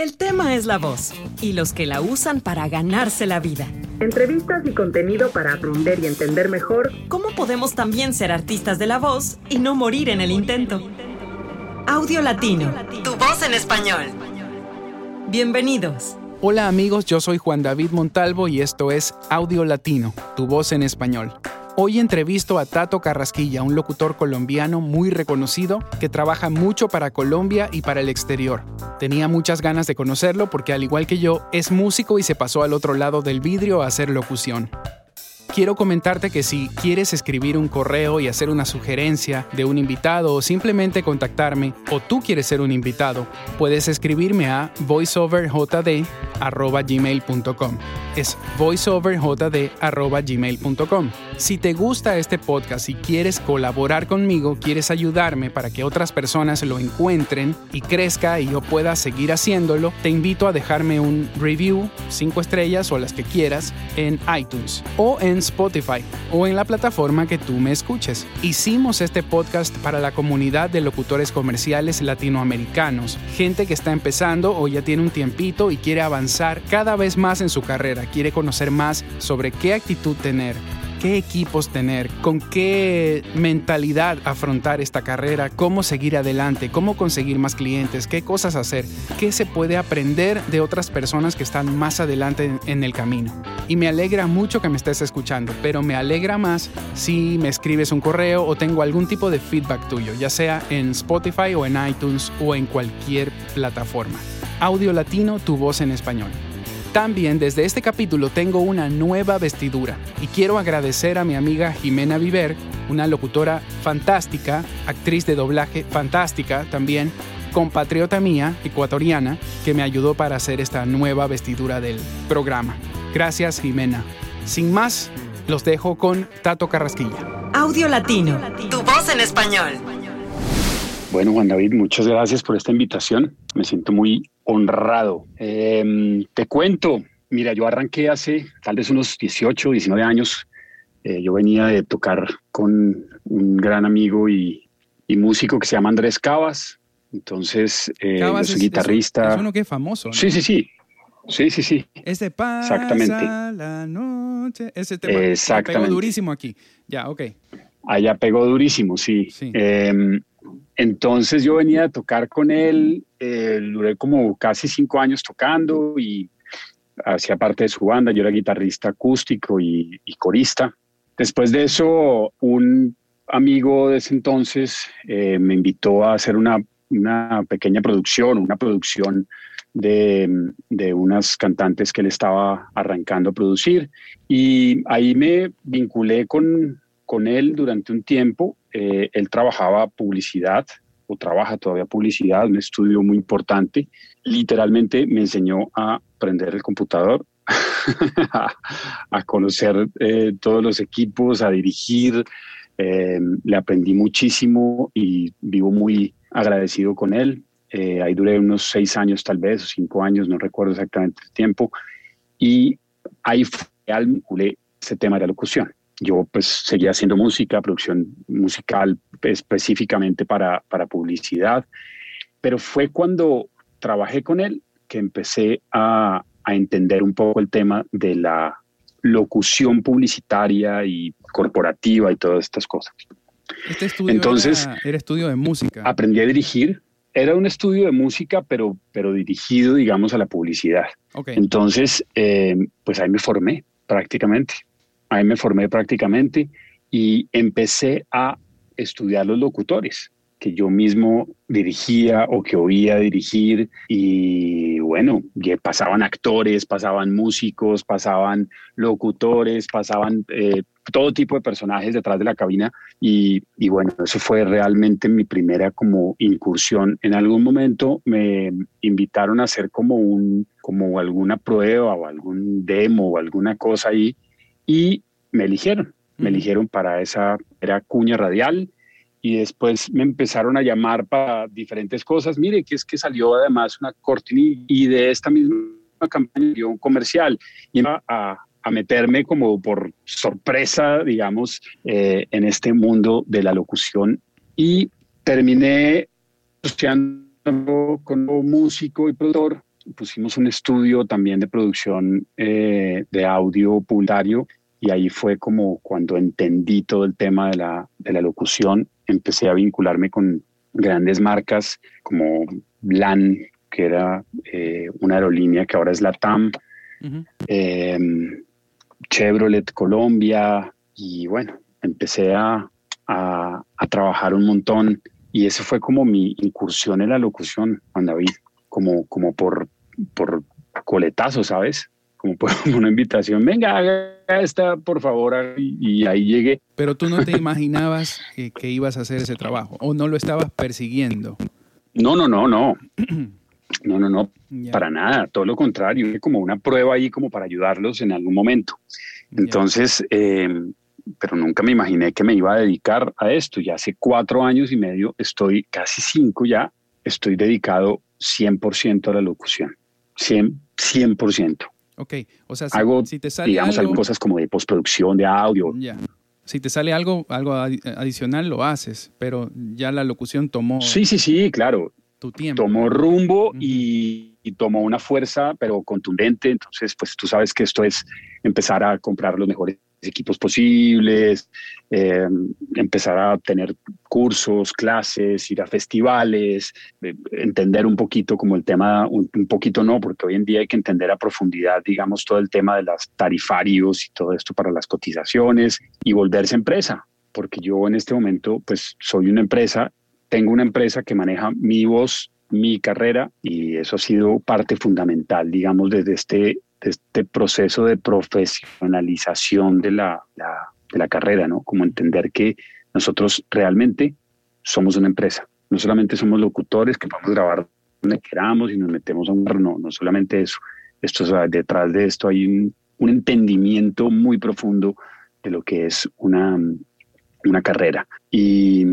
El tema es la voz y los que la usan para ganarse la vida. Entrevistas y contenido para aprender y entender mejor cómo podemos también ser artistas de la voz y no morir en el intento. Audio Latino, tu voz en español. Bienvenidos. Hola amigos, yo soy Juan David Montalvo y esto es Audio Latino, tu voz en español. Hoy entrevisto a Tato Carrasquilla, un locutor colombiano muy reconocido que trabaja mucho para Colombia y para el exterior. Tenía muchas ganas de conocerlo porque al igual que yo, es músico y se pasó al otro lado del vidrio a hacer locución. Quiero comentarte que si quieres escribir un correo y hacer una sugerencia de un invitado o simplemente contactarme, o tú quieres ser un invitado, puedes escribirme a voiceoverjd.gmail.com. Es voiceoverjd.gmail.com. Si te gusta este podcast y quieres colaborar conmigo, quieres ayudarme para que otras personas lo encuentren y crezca y yo pueda seguir haciéndolo, te invito a dejarme un review, 5 estrellas o las que quieras, en iTunes o en Spotify o en la plataforma que tú me escuches. Hicimos este podcast para la comunidad de locutores comerciales latinoamericanos, gente que está empezando o ya tiene un tiempito y quiere avanzar cada vez más en su carrera, quiere conocer más sobre qué actitud tener qué equipos tener, con qué mentalidad afrontar esta carrera, cómo seguir adelante, cómo conseguir más clientes, qué cosas hacer, qué se puede aprender de otras personas que están más adelante en el camino. Y me alegra mucho que me estés escuchando, pero me alegra más si me escribes un correo o tengo algún tipo de feedback tuyo, ya sea en Spotify o en iTunes o en cualquier plataforma. Audio Latino, tu voz en español. También desde este capítulo tengo una nueva vestidura y quiero agradecer a mi amiga Jimena Viver, una locutora fantástica, actriz de doblaje fantástica también, compatriota mía, ecuatoriana, que me ayudó para hacer esta nueva vestidura del programa. Gracias Jimena. Sin más, los dejo con Tato Carrasquilla. Audio Latino, tu voz en español. Bueno, Juan David, muchas gracias por esta invitación. Me siento muy honrado. Em, te cuento, mira, yo arranqué hace tal vez unos 18, 19 años. Eh, yo venía de tocar con un gran amigo y, músico que se llama Andrés Cabas. Entonces, eh, yo soy guitarrista. Es, uno que es famoso. Sí, sí, sí. Sí, sí, sí. Ese pasa Exactamente. la noche. Ese tema Exactamente. pegó durísimo aquí. Ya, ok. Allá pegó durísimo, sí. Em, entonces yo venía a tocar con él, eh, duré como casi cinco años tocando y hacía parte de su banda, yo era guitarrista acústico y, corista. Después de eso, un amigo de ese entonces eh, me invitó a hacer una, pequeña producción, una producción de, de, unas cantantes que él estaba arrancando a producir. Y ahí me vinculé con, con él durante un tiempo. Eh, él trabajaba publicidad o trabaja todavía publicidad, un estudio muy importante. Literalmente me enseñó a aprender el computador, a, conocer eh, todos los equipos, a dirigir. Eh, le aprendí muchísimo y vivo muy agradecido con él. ahí duré unos seis años tal vez, o cinco años, no recuerdo exactamente el tiempo. Y ahí fue al ese tema de la locución yo pues seguía haciendo música, producción musical específicamente para, para publicidad, pero fue cuando trabajé con él que empecé a, a entender un poco el tema de la locución publicitaria y corporativa y todas estas cosas. Este estudio Entonces, era, estudio de música. Aprendí a dirigir. Era un estudio de música, pero, pero dirigido, digamos, a la publicidad. Entonces, eh, pues ahí me formé prácticamente ahí me formé prácticamente y empecé a estudiar los locutores que yo mismo dirigía o que oía dirigir y bueno, pasaban actores, pasaban músicos, pasaban locutores, pasaban eh, todo tipo de personajes detrás de la cabina y, y, bueno, eso fue realmente mi primera como incursión. En algún momento me invitaron a hacer como un, como alguna prueba o algún demo o alguna cosa ahí y me eligieron. Me eligieron para esa, era cuña radial y después me empezaron a llamar para diferentes cosas. Mire, que es que salió además una cortina y de esta misma campaña dio un comercial y iba a, a meterme como por sorpresa, digamos, eh, en este mundo de la locución y terminé estudiando como músico y productor pusimos un estudio también de producción eh, de audio publicitario y ahí fue como cuando entendí todo el tema de la, de la locución, empecé a vincularme con grandes marcas como LAN, que era eh, una aerolínea que ahora es la TAM, em, Chevrolet Colombia, y bueno, empecé a, a, trabajar un montón. Y ese fue como mi incursión en la locución, Juan David, como, como por, por coletazo, ¿sabes? Como por una invitación, venga, haga esta, por favor, y, ahí llegué. Pero tú no te imaginabas que, que, ibas a hacer ese trabajo o no lo estabas persiguiendo. No, no, no, no. No, no, no, para nada, todo lo contrario, como una prueba ahí como para ayudarlos en algún momento. Entonces, eh, pero nunca me imaginé que me iba a dedicar a esto. Ya hace cuatro años y medio, estoy casi cinco ya, estoy dedicado 100% a la locución. 100, 100%. Ok, o sea, si, hago, si te sale digamos, algo, cosas como de postproducción de audio. Ya. Si te sale algo, algo adicional, lo haces, pero ya la locución tomó... Sí, sí, sí, claro. Tu tiempo. Tomó rumbo y, y tomó una fuerza, pero contundente. Entonces, pues tú sabes que esto es empezar a comprar los mejores equipos posibles, eh, empezar a tener cursos, clases, ir a festivales, eh, entender un poquito como el tema, un, poquito no, porque hoy en día hay que entender a profundidad, digamos, todo el tema de las tarifarios y todo esto para las cotizaciones y volverse empresa, porque yo en este momento pues soy una empresa, tengo una empresa que maneja mi voz, mi carrera y eso ha sido parte fundamental, digamos, desde este de este proceso de profesionalización de la, de la carrera, ¿no? Como entender que nosotros realmente somos una empresa. No solamente somos locutores que podemos grabar donde queramos y nos metemos a un no, no solamente eso. Esto, detrás de esto hay un, un, entendimiento muy profundo de lo que es una, una carrera. Y,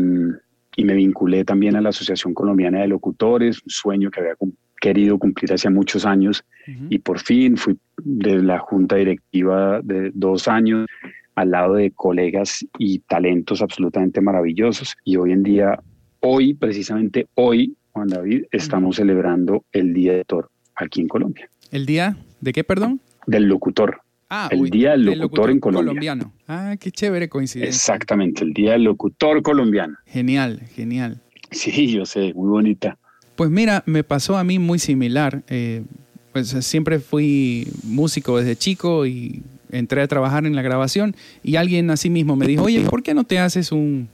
y me vinculé también a la Asociación Colombiana de Locutores, un sueño que había querido cumplir hace muchos años y por fin fui de la junta directiva de dos años al lado de colegas y talentos absolutamente maravillosos y hoy en día, hoy, precisamente hoy, Juan David, estamos celebrando el Día de Toro aquí en Colombia. ¿El Día de qué, perdón? Del locutor. Ah, el Día del Locutor, en Colombia. colombiano. Ah, qué chévere coincidencia. Exactamente, el Día del Locutor colombiano. Genial, genial. Sí, yo sé, muy bonita. Pues mira, me pasó a mí muy similar. Eh, pues siempre fui músico desde chico y entré a trabajar en la grabación y alguien así mismo me dijo, oye, ¿por qué no te haces un,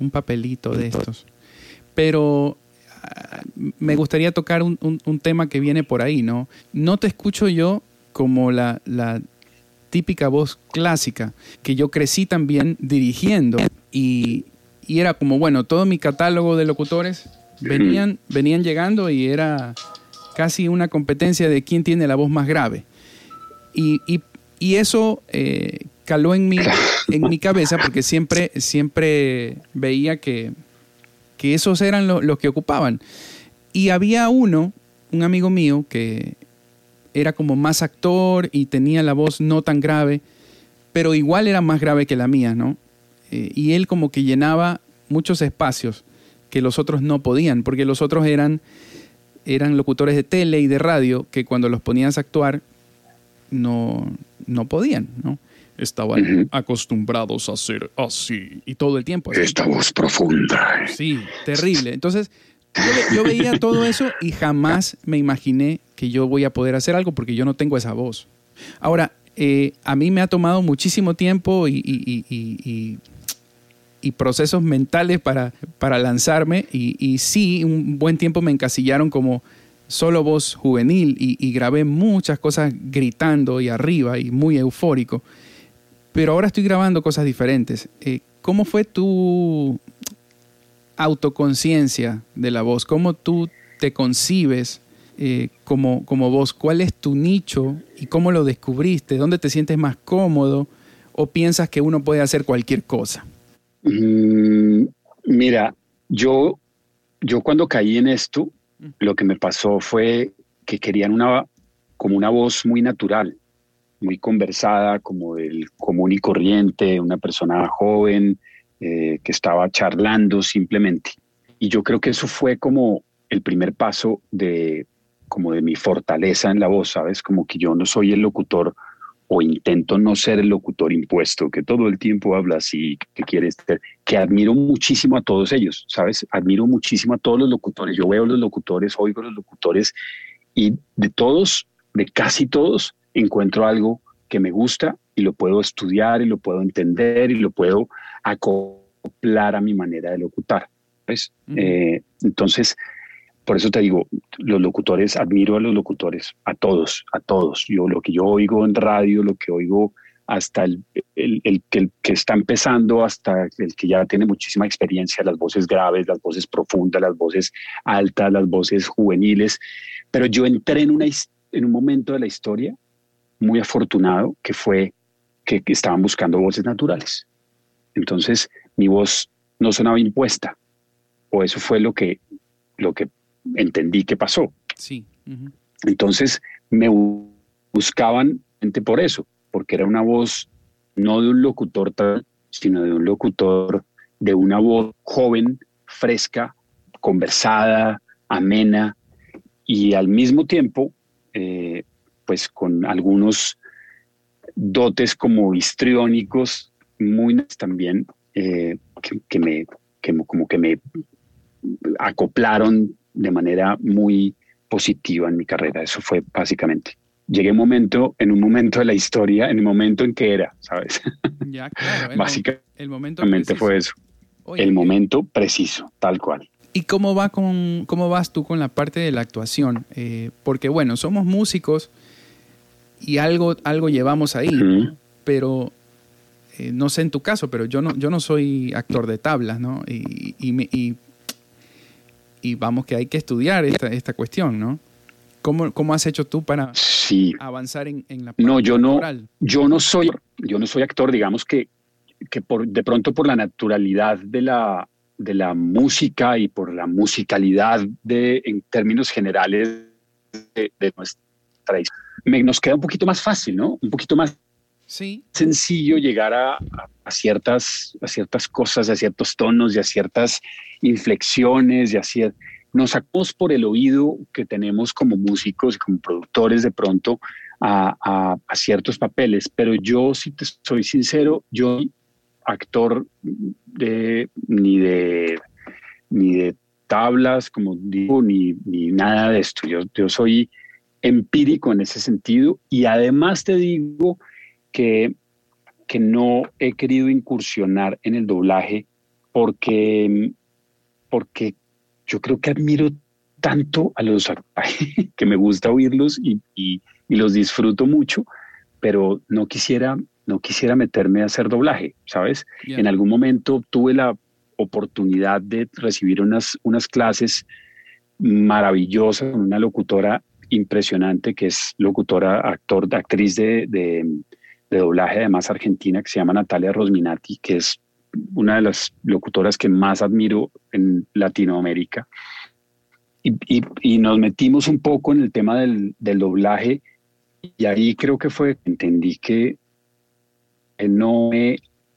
un papelito de estos? Pero ah, me gustaría tocar un, un, tema que viene por ahí, ¿no? No te escucho yo como la, la típica voz clásica, que yo crecí también dirigiendo y, y era como, bueno, todo mi catálogo de locutores Venían, venían llegando y era casi una competencia de quién tiene la voz más grave. Y, eso eh, caló en mi, en mi cabeza porque siempre, siempre veía que, que esos eran los que ocupaban. Y había uno, un amigo mío, que era como más actor y tenía la voz no tan grave, pero igual era más grave que la mía, ¿no? Eh, y él como que llenaba muchos espacios que los otros no podían, porque los otros eran, eran locutores de tele y de radio que cuando los ponías a actuar no, no podían, ¿no? Estaban acostumbrados a ser así y todo el tiempo. Esta voz profunda. Sí, terrible. Entonces, yo, veía todo eso y jamás me imaginé que yo voy a poder hacer algo porque yo no tengo esa voz. Ahora, eh, a mí me ha tomado muchísimo tiempo y, y y procesos mentales para, para lanzarme y, y, sí, un buen tiempo me encasillaron como solo voz juvenil y, grabé muchas cosas gritando y arriba y muy eufórico, pero ahora estoy grabando cosas diferentes. Eh, ¿Cómo fue tu autoconciencia de la voz? ¿Cómo tú te concibes eh, como, como voz? ¿Cuál es tu nicho y cómo lo descubriste? ¿Dónde te sientes más cómodo? ¿O piensas que uno puede hacer cualquier cosa? Mm, mira, yo, yo cuando caí en esto, lo que me pasó fue que querían una, como una voz muy natural, muy conversada, como del común y corriente, una persona joven eh, que estaba charlando simplemente. Y yo creo que eso fue como el primer paso de, como de mi fortaleza en la voz, ¿sabes? Como que yo no soy el locutor o intento no ser el locutor impuesto, que todo el tiempo habla así, que quiere ser, que admiro muchísimo a todos ellos, ¿sabes? Admiro muchísimo a todos los locutores. Yo veo los locutores, oigo los locutores y de todos, de casi todos, encuentro algo que me gusta y lo puedo estudiar y lo puedo entender y lo puedo acoplar a mi manera de locutar. ¿ves? Eh, entonces, por eso te digo, los locutores, admiro a los locutores, a todos, a todos. Yo lo que yo oigo en radio, lo que oigo hasta el, el, el, que, que, está empezando, hasta el que ya tiene muchísima experiencia, las voces graves, las voces profundas, las voces altas, las voces juveniles. Pero yo entré en, una, en un momento de la historia muy afortunado que fue que, que estaban buscando voces naturales. Entonces mi voz no sonaba impuesta, o eso fue lo que, lo que entendí que pasó. Sí. Entonces me buscaban por eso, porque era una voz no de un locutor tal, sino de un locutor de una voz joven, fresca, conversada, amena y al mismo tiempo, eh, pues con algunos dotes como histriónicos muy también eh, que, me que, como que me acoplaron de manera muy positiva en mi carrera. Eso fue básicamente. Llegué un momento, en un momento de la historia, en el momento en que era, ¿sabes? Ya, claro. El básicamente el momento fue eso. el momento preciso, tal cual. ¿Y cómo, va con, cómo vas tú con la parte de la actuación? Eh, porque bueno, somos músicos y algo, algo llevamos ahí, pero eh, no sé en tu caso, pero yo no, yo no soy actor de tablas, ¿no? Y, y, y vamos que hay que estudiar esta, esta cuestión, ¿no? ¿Cómo, ¿Cómo, has hecho tú para avanzar en, en la parte No, yo no, yo no soy, yo no soy actor, digamos que, que por, de pronto por la naturalidad de la, de la música y por la musicalidad de, en términos generales de, nuestra me, nos queda un poquito más fácil, ¿no? Un poquito más sí. sencillo llegar a, a, ciertas, a ciertas cosas, a ciertos tonos y a ciertas inflexiones y así. Nos sacamos por el oído que tenemos como músicos y como productores de pronto a, a, ciertos papeles, pero yo, si te soy sincero, yo actor de, ni de ni de tablas, como digo, ni, ni nada de esto. Yo, yo soy empírico en ese sentido y además te digo que, que no he querido incursionar en el doblaje porque porque yo creo que admiro tanto a los que me gusta oírlos y, y, los disfruto mucho, pero no quisiera, no quisiera meterme a hacer doblaje, ¿sabes? En algún momento tuve la oportunidad de recibir unas, unas clases maravillosas con una locutora impresionante que es locutora, actor, actriz de, de, de doblaje además argentina que se llama Natalia Rosminati, que es una de las locutoras que más admiro en Latinoamérica. Y, nos metimos un poco en el tema del, doblaje y ahí creo que fue, entendí que no me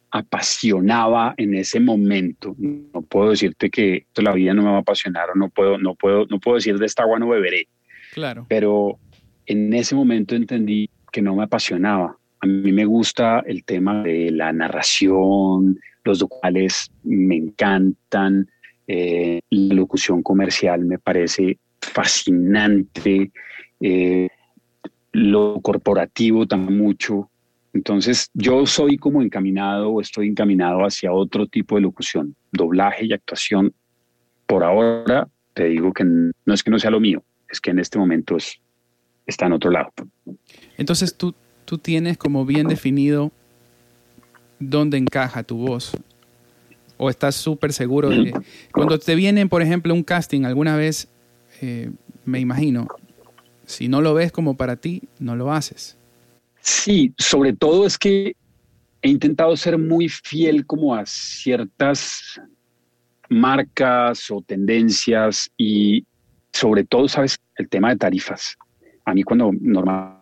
apasionaba en ese momento. No puedo decirte que la vida no me va a apasionar o no puedo, no puedo, no puedo decir de esta agua no beberé. Claro. Pero en ese momento entendí que no me apasionaba. A mí me gusta el tema de la narración, los cuales me encantan, eh, la locución comercial me parece fascinante, eh, lo corporativo también mucho. Entonces yo soy como encaminado, estoy encaminado hacia otro tipo de locución, doblaje y actuación. Por ahora te digo que no es que no sea lo mío, es que en este momento está en otro lado. Entonces tú, tú tienes como bien definido dónde encaja tu voz. O estás súper seguro de... Cuando te viene, por ejemplo, un casting alguna vez, eh, me imagino, si no lo ves como para ti, no lo haces. Sí, sobre todo es que he intentado ser muy fiel como a ciertas marcas o tendencias y sobre todo, sabes, el tema de tarifas. A mí cuando normal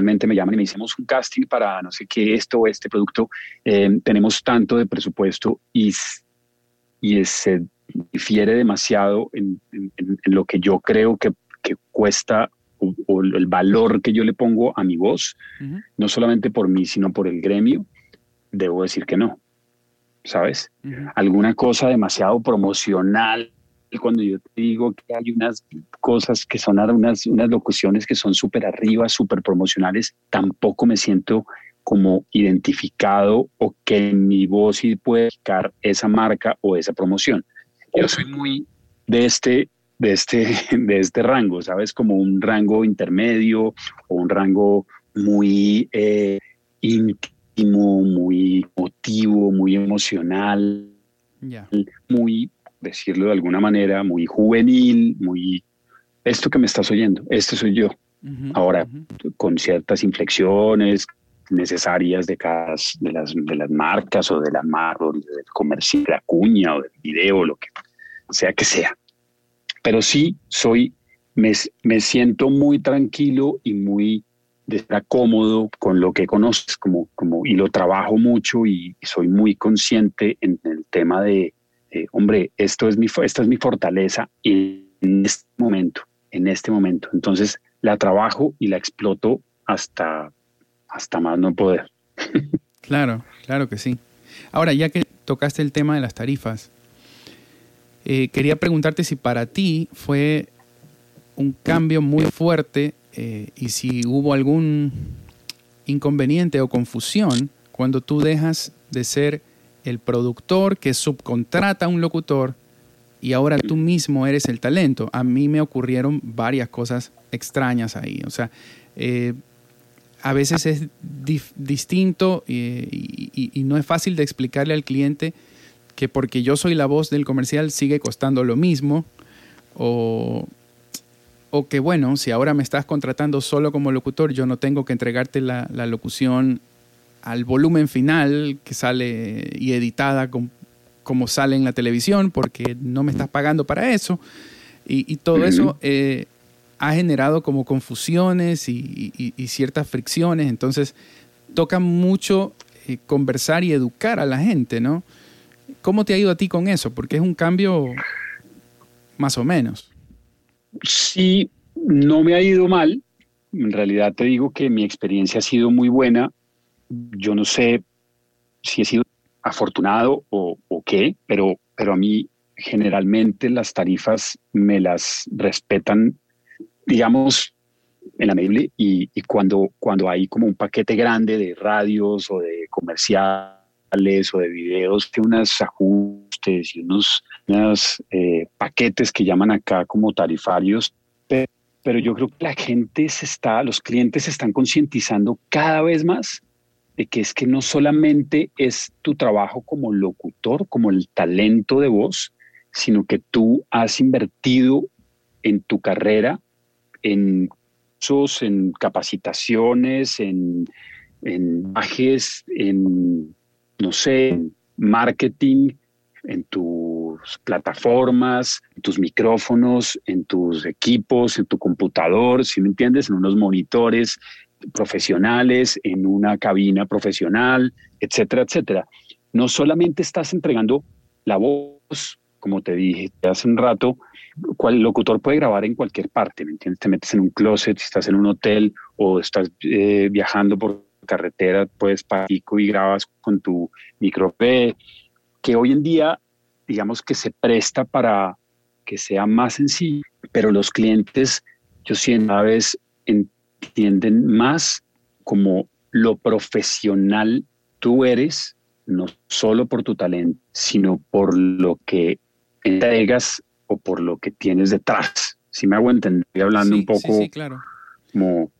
Normalmente me llaman y me dicen, un casting para no sé qué, esto o este producto, eh, tenemos tanto de presupuesto y, y se difiere demasiado en, lo que yo creo que, cuesta o, el valor que yo le pongo a mi voz, no solamente por mí, sino por el gremio, debo decir que no. ¿Sabes? Alguna cosa demasiado promocional, cuando yo te digo que hay unas cosas que son unas, unas locuciones que son súper arriba, súper promocionales, tampoco me siento como identificado o que mi voz puede dedicar esa marca o esa promoción. Yo soy muy de este, de este, de este rango, ¿sabes? Como un rango intermedio o un rango muy eh, íntimo, muy emotivo, muy emocional, muy, decirlo de alguna manera, muy juvenil, muy... Esto que me estás oyendo, este soy yo. Ahora, con ciertas inflexiones, necesarias de cada de las, de las marcas o de la marca o del comercio, de la cuña o del video, lo que sea que sea. Pero sí soy, me, me siento muy tranquilo y muy de cómodo con lo que conoces como, como, y lo trabajo mucho y, soy muy consciente en el tema de, hombre, esto es mi, esta es mi fortaleza en este momento, en este momento. Entonces la trabajo y la exploto hasta hasta más no poder. claro, claro que sí. Ahora, ya que tocaste el tema de las tarifas, eh, quería preguntarte si para ti fue un cambio muy fuerte eh, y si hubo algún inconveniente o confusión cuando tú dejas de ser el productor que subcontrata a un locutor y ahora tú mismo eres el talento. A mí me ocurrieron varias cosas extrañas ahí. O sea, eh, a veces es distinto y, no es fácil de explicarle al cliente que porque yo soy la voz del comercial sigue costando lo mismo o, o que bueno, si ahora me estás contratando solo como locutor, yo no tengo que entregarte la, locución al volumen final que sale y editada como sale en la televisión porque no me estás pagando para eso. Y, todo eso eh, ha generado como confusiones y, ciertas fricciones, entonces toca mucho eh, conversar y educar a la gente, ¿no? ¿Cómo te ha ido a ti con eso? Porque es un cambio más o menos. Sí, no me ha ido mal. En realidad te digo que mi experiencia ha sido muy buena. Yo no sé si he sido afortunado o, o qué, pero, pero a mí generalmente las tarifas me las respetan digamos, en la medida y, y, cuando, cuando hay como un paquete grande de radios o de comerciales o de videos, que unos ajustes y unos, eh, paquetes que llaman acá como tarifarios, pero, pero yo creo que la gente se está, los clientes se están concientizando cada vez más de que es que no solamente es tu trabajo como locutor, como el talento de voz, sino que tú has invertido en tu carrera en cursos, en capacitaciones, en, en bajes, en, no sé, marketing, en tus plataformas, en tus micrófonos, en tus equipos, en tu computador, si me entiendes, en unos monitores profesionales, en una cabina profesional, etcétera, etcétera. No solamente estás entregando la voz, como te dije hace un rato, el locutor puede grabar en cualquier parte, ¿me entiendes? Te metes en un closet, si estás en un hotel o estás eh, viajando por carretera, puedes pico y grabas con tu micro que hoy en día, digamos que se presta para que sea más sencillo, pero los clientes, yo siento, a veces entienden más como lo profesional tú eres, no solo por tu talento, sino por lo que entregas o por lo que tienes detrás. Si me hago entender, hablando un poco sí, claro. como,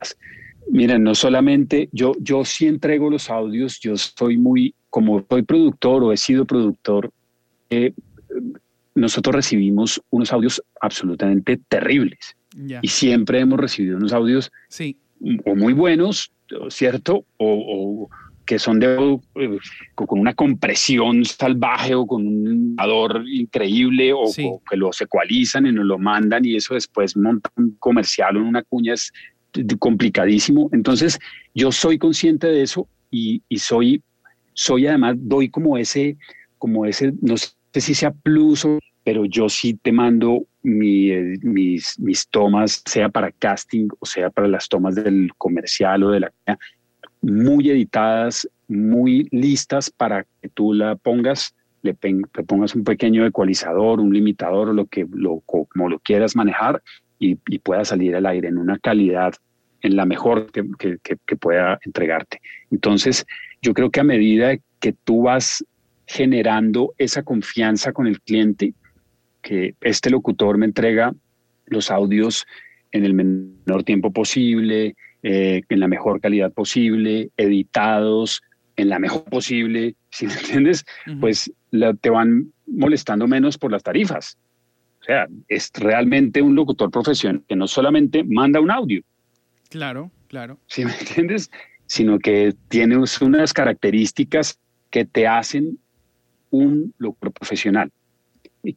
miren, no solamente yo, yo sí entrego los audios, yo soy muy, como soy productor o he sido productor, eh, nosotros recibimos unos audios absolutamente terribles. Y siempre hemos recibido unos audios sí. o muy buenos, ¿cierto? o, que son de, eh, con una compresión salvaje o con un ador increíble o, que los ecualizan y nos lo mandan y eso después montan un comercial o una cuña es complicadísimo. Entonces yo soy consciente de eso y, soy, soy además, doy como ese, como ese, no sé si sea plus o pero yo sí te mando mis, mis tomas, sea para casting o sea para las tomas del comercial o de la muy editadas, muy listas para que tú la pongas, le, pongas un pequeño ecualizador, un limitador o lo que lo, como lo quieras manejar y, pueda salir al aire en una calidad en la mejor que, que, pueda entregarte. Entonces, yo creo que a medida que tú vas generando esa confianza con el cliente, que este locutor me entrega los audios en el menor tiempo posible, eh, en la mejor calidad posible, editados en la mejor posible, si me entiendes, pues te van molestando menos por las tarifas. O sea, es realmente un locutor profesional que no solamente manda un audio. Claro, claro. Si me entiendes? Sino que tiene unas características que te hacen un locutor profesional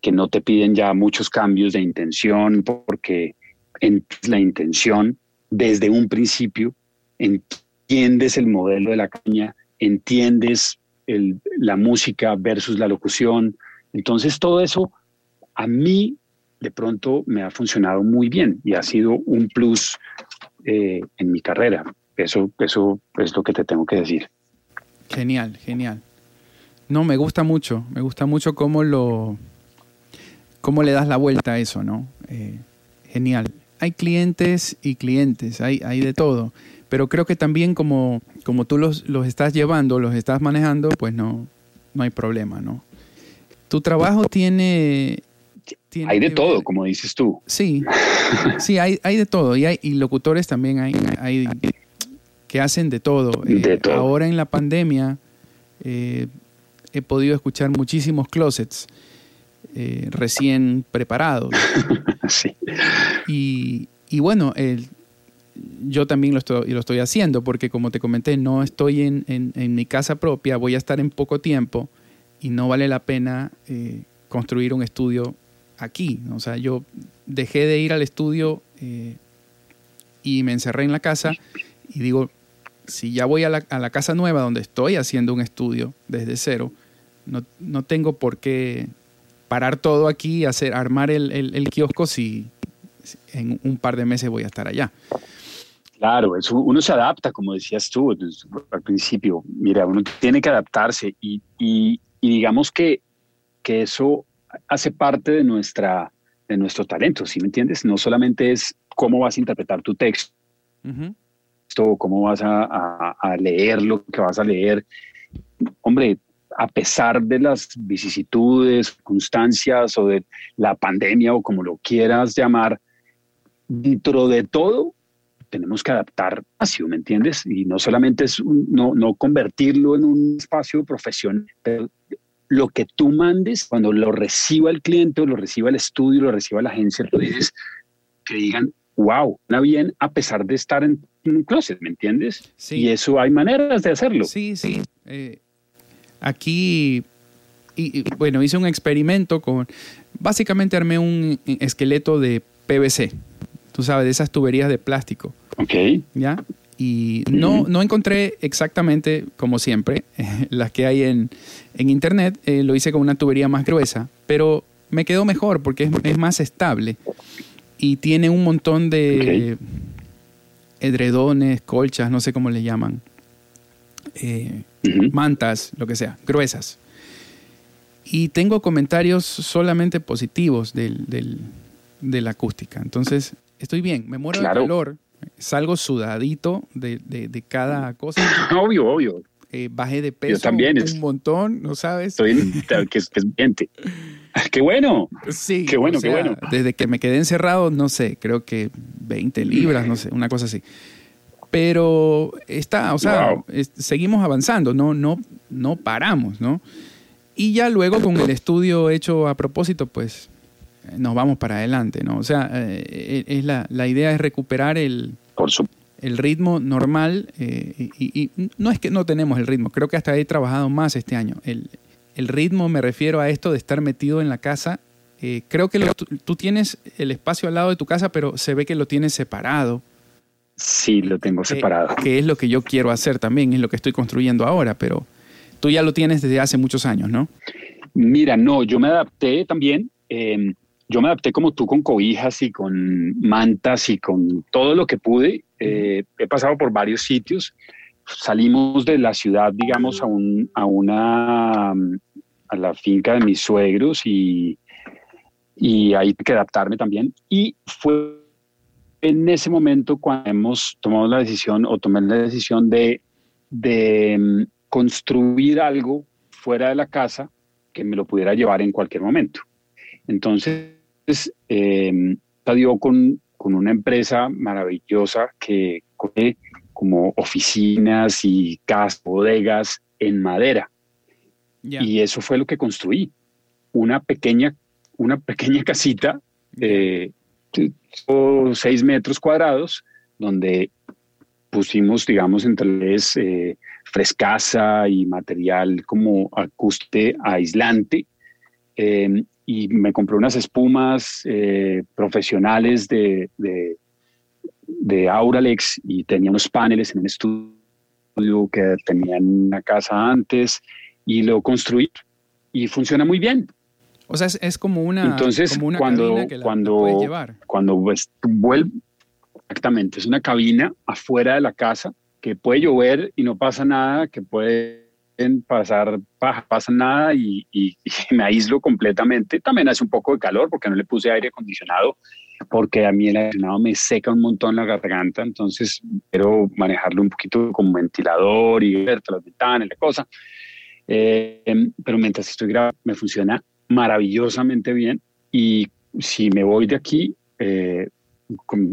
que no te piden ya muchos cambios de intención porque en la intención desde un principio, entiendes el modelo de la caña, entiendes la música versus la locución. Entonces todo eso a mí de pronto me ha funcionado muy bien y ha sido un plus eh, en mi carrera. Eso, eso es lo que te tengo que decir. Genial, genial. No, me gusta mucho, me gusta mucho cómo lo, cómo le das la vuelta a eso, ¿no? Eh, genial hay clientes y clientes, hay, hay de todo. Pero creo que también como, como tú los, los estás llevando, los estás manejando, pues no, no hay problema, ¿no? Tu trabajo tiene... hay de todo, como dices tú. Sí, sí, hay, hay de todo. Y, hay, y locutores también hay, hay que hacen de todo. Eh, ahora en la pandemia eh, he podido escuchar muchísimos closets eh, recién preparados. sí. Y, y bueno, el, yo también lo estoy, lo estoy haciendo porque como te comenté, no estoy en, en, mi casa propia, voy a estar en poco tiempo y no vale la pena eh, construir un estudio aquí. O sea, yo dejé de ir al estudio eh, y me encerré en la casa y digo, si ya voy a la, a la, casa nueva donde estoy haciendo un estudio desde cero, no, no tengo por qué parar todo aquí, hacer, armar el, el, kiosco si en un par de meses voy a estar allá. Claro, eso, uno se adapta, como decías tú al principio. Mira, uno tiene que adaptarse y, y, digamos que, que eso hace parte de, nuestra, de nuestro talento, ¿sí me entiendes? No solamente es cómo vas a interpretar tu texto, cómo vas a, a, a, leer lo que vas a leer. Hombre, a pesar de las vicisitudes, circunstancias o de la pandemia o como lo quieras llamar, dentro de todo tenemos que adaptar espacio, ¿me entiendes? Y no solamente es no, no convertirlo en un espacio profesional, pero lo que tú mandes, cuando lo reciba el cliente o lo reciba el estudio, lo reciba la agencia, tú dices que digan, wow, está bien a pesar de estar en un closet, ¿me entiendes? Sí. Y eso hay maneras de hacerlo. Sí, sí. Eh, Aquí, y, bueno, hice un experimento con, básicamente armé un esqueleto de PVC, tú sabes, de esas tuberías de plástico. Ok. ¿Ya? Y no, no encontré exactamente, como siempre, las que hay en, en internet. Eh, lo hice con una tubería más gruesa, pero me quedó mejor porque es, es más estable y tiene un montón de edredones, colchas, no sé cómo le llaman. Eh, mantas, lo que sea, gruesas. Y tengo comentarios solamente positivos del, de la acústica. Entonces, estoy bien, me muero de calor, salgo sudadito de, de, cada cosa. Obvio, obvio. Eh, bajé de peso también un montón, ¿no sabes? Estoy, que es, ¡Qué bueno! Sí. Qué bueno, qué bueno. Desde que me quedé encerrado, no sé, creo que 20 libras, no sé, una cosa así pero está, o sea, seguimos avanzando, no, no, no paramos, ¿no? Y ya luego con el estudio hecho a propósito, pues nos vamos para adelante, ¿no? O sea, eh, es la, la, idea es recuperar el, el ritmo normal eh, y, no es que no tenemos el ritmo, creo que hasta he trabajado más este año. El, el ritmo me refiero a esto de estar metido en la casa. Eh, creo que tú tienes el espacio al lado de tu casa, pero se ve que lo tienes separado Sí, lo tengo separado. Que es lo que yo quiero hacer también, es lo que estoy construyendo ahora, pero tú ya lo tienes desde hace muchos años, ¿no? Mira, no, yo me adapté también. em, yo me adapté como tú con cobijas y con mantas y con todo lo que pude. Eh, he pasado por varios sitios. Salimos de la ciudad, digamos, a, un, a una a la finca de mis suegros y, y ahí que adaptarme también. Y fue en ese momento cuando hemos tomado la decisión o tomé la decisión de, de mm, construir algo fuera de la casa que me lo pudiera llevar en cualquier momento. Entonces, eh, dio con, con, una empresa maravillosa que coge como oficinas y casas, bodegas en madera. Y eso fue lo que construí. Una pequeña, una pequeña casita, eh, seis metros cuadrados, donde pusimos, digamos, entre eh, frescasa y material como acuste aislante. Eh, y me compré unas espumas eh, profesionales de, de, Auralex y tenía unos paneles en el estudio que tenía en una casa antes y lo construí y funciona muy bien. O sea, es, como una, Entonces, como una cuando, que la, cuando, llevar. Cuando vuelve, exactamente, es una cabina afuera de la casa que puede llover y no pasa nada, que puede pasar, pasa nada y, me aíslo completamente. También hace un poco de calor porque no le puse aire acondicionado, porque a mí el aire acondicionado me seca un montón la garganta, entonces quiero manejarlo un poquito como ventilador y ver las ventanas, la cosa. Eh, pero mientras estoy grabando me funciona maravillosamente bien y si me voy de aquí, eh,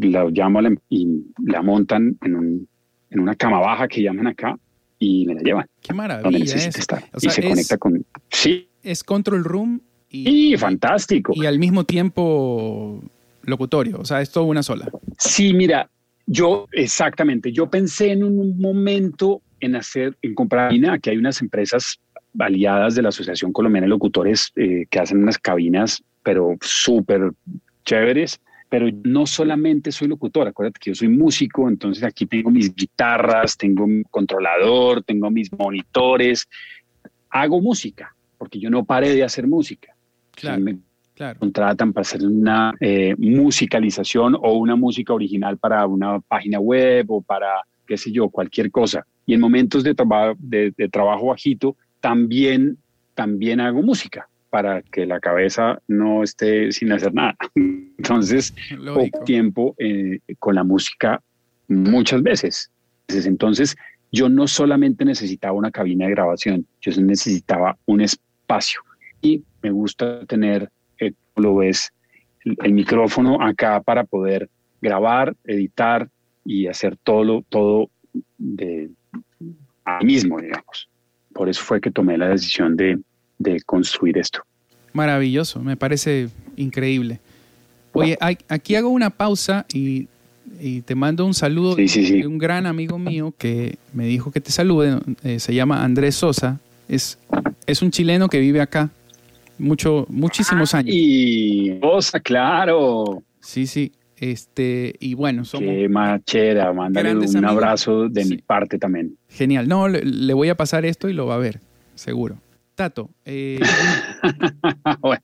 la llamo y la montan en, un, en una cama baja que llaman acá y me la llevan. Qué maravilla es. Estar. y se conecta con... Sí. Es control room. Y, y, fantástico. Y al mismo tiempo locutorio, o sea, es todo una sola. Sí, mira, yo exactamente, yo pensé en un momento en hacer, en comprar que hay unas empresas aliadas de la Asociación Colombiana de Locutores eh, que hacen unas cabinas, pero súper chéveres. Pero no solamente soy locutor, acuérdate que yo soy músico, entonces aquí tengo mis guitarras, tengo mi controlador, tengo mis monitores, hago música, porque yo no paré de hacer música. Claro, me contratan para hacer una eh, musicalización o una música original para una página web o para, qué sé yo, cualquier cosa. Y en momentos de, de, de trabajo bajito, también, también hago música para que la cabeza no esté sin hacer nada. Entonces, poco tiempo eh, con la música muchas veces. Entonces, yo no solamente necesitaba una cabina de grabación, yo necesitaba un espacio. Y me gusta tener, eh, lo ves, el, micrófono acá para poder grabar, editar y hacer todo, todo de a mí mismo, digamos por eso fue que tomé la decisión de, construir esto. Maravilloso, me parece increíble. Oye, aquí hago una pausa y, te mando un saludo de un gran amigo mío que me dijo que te salude. Eh, se llama Andrés Sosa. Es, es un chileno que vive acá mucho, muchísimos años. Y Sosa, claro. Sí, sí. Este, y bueno, somos. Qué machera, mándale un abrazo de mi parte también. Genial. No, le, voy a pasar esto y lo va a ver, seguro. Tato, eh, bueno.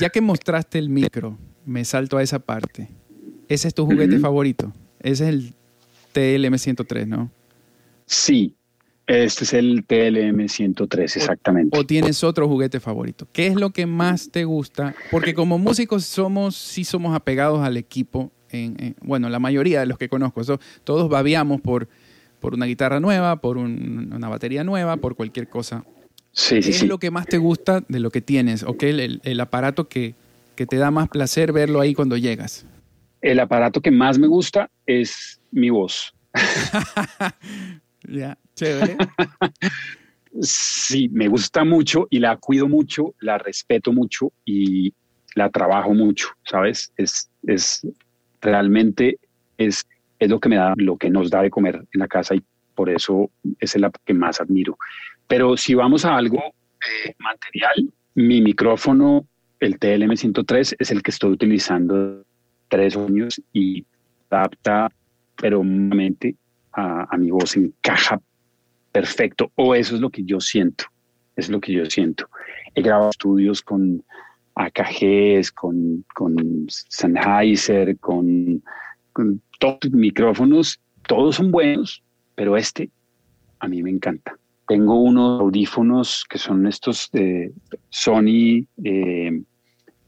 ya que mostraste el micro, me salto a esa parte. Ese es tu juguete favorito. Ese es el TLM103, ¿no? Sí, este es el TLM 103, exactamente. O, tienes otro juguete favorito? ¿Qué es lo que más te gusta? Porque como músicos somos, sí somos apegados al equipo. En, bueno, la mayoría de los que conozco, todos babiamos por, por una guitarra nueva, por una batería nueva, por cualquier cosa. Sí, ¿Qué sí, es lo que más te gusta de lo que tienes? ¿O qué el, el aparato que, que te da más placer verlo ahí cuando llegas? El aparato que más me gusta es mi voz. Ya, sí, me gusta mucho y la cuido mucho, la respeto mucho y la trabajo mucho, ¿sabes? Es, es realmente es, es lo que me da, lo que nos da de comer en la casa y por eso es el que más admiro. Pero si vamos a algo eh, material, mi micrófono, el TLM103, es el que estoy utilizando tres años y adapta, pero nuevamente a, mi voz encaja perfecto, o eso es lo que yo siento, es lo que yo siento. He grabado estudios con AKGs, con, con Sennheiser, con, con todos micrófonos, todos son buenos, pero este a mí me encanta. Tengo unos audífonos que son estos de Sony eh,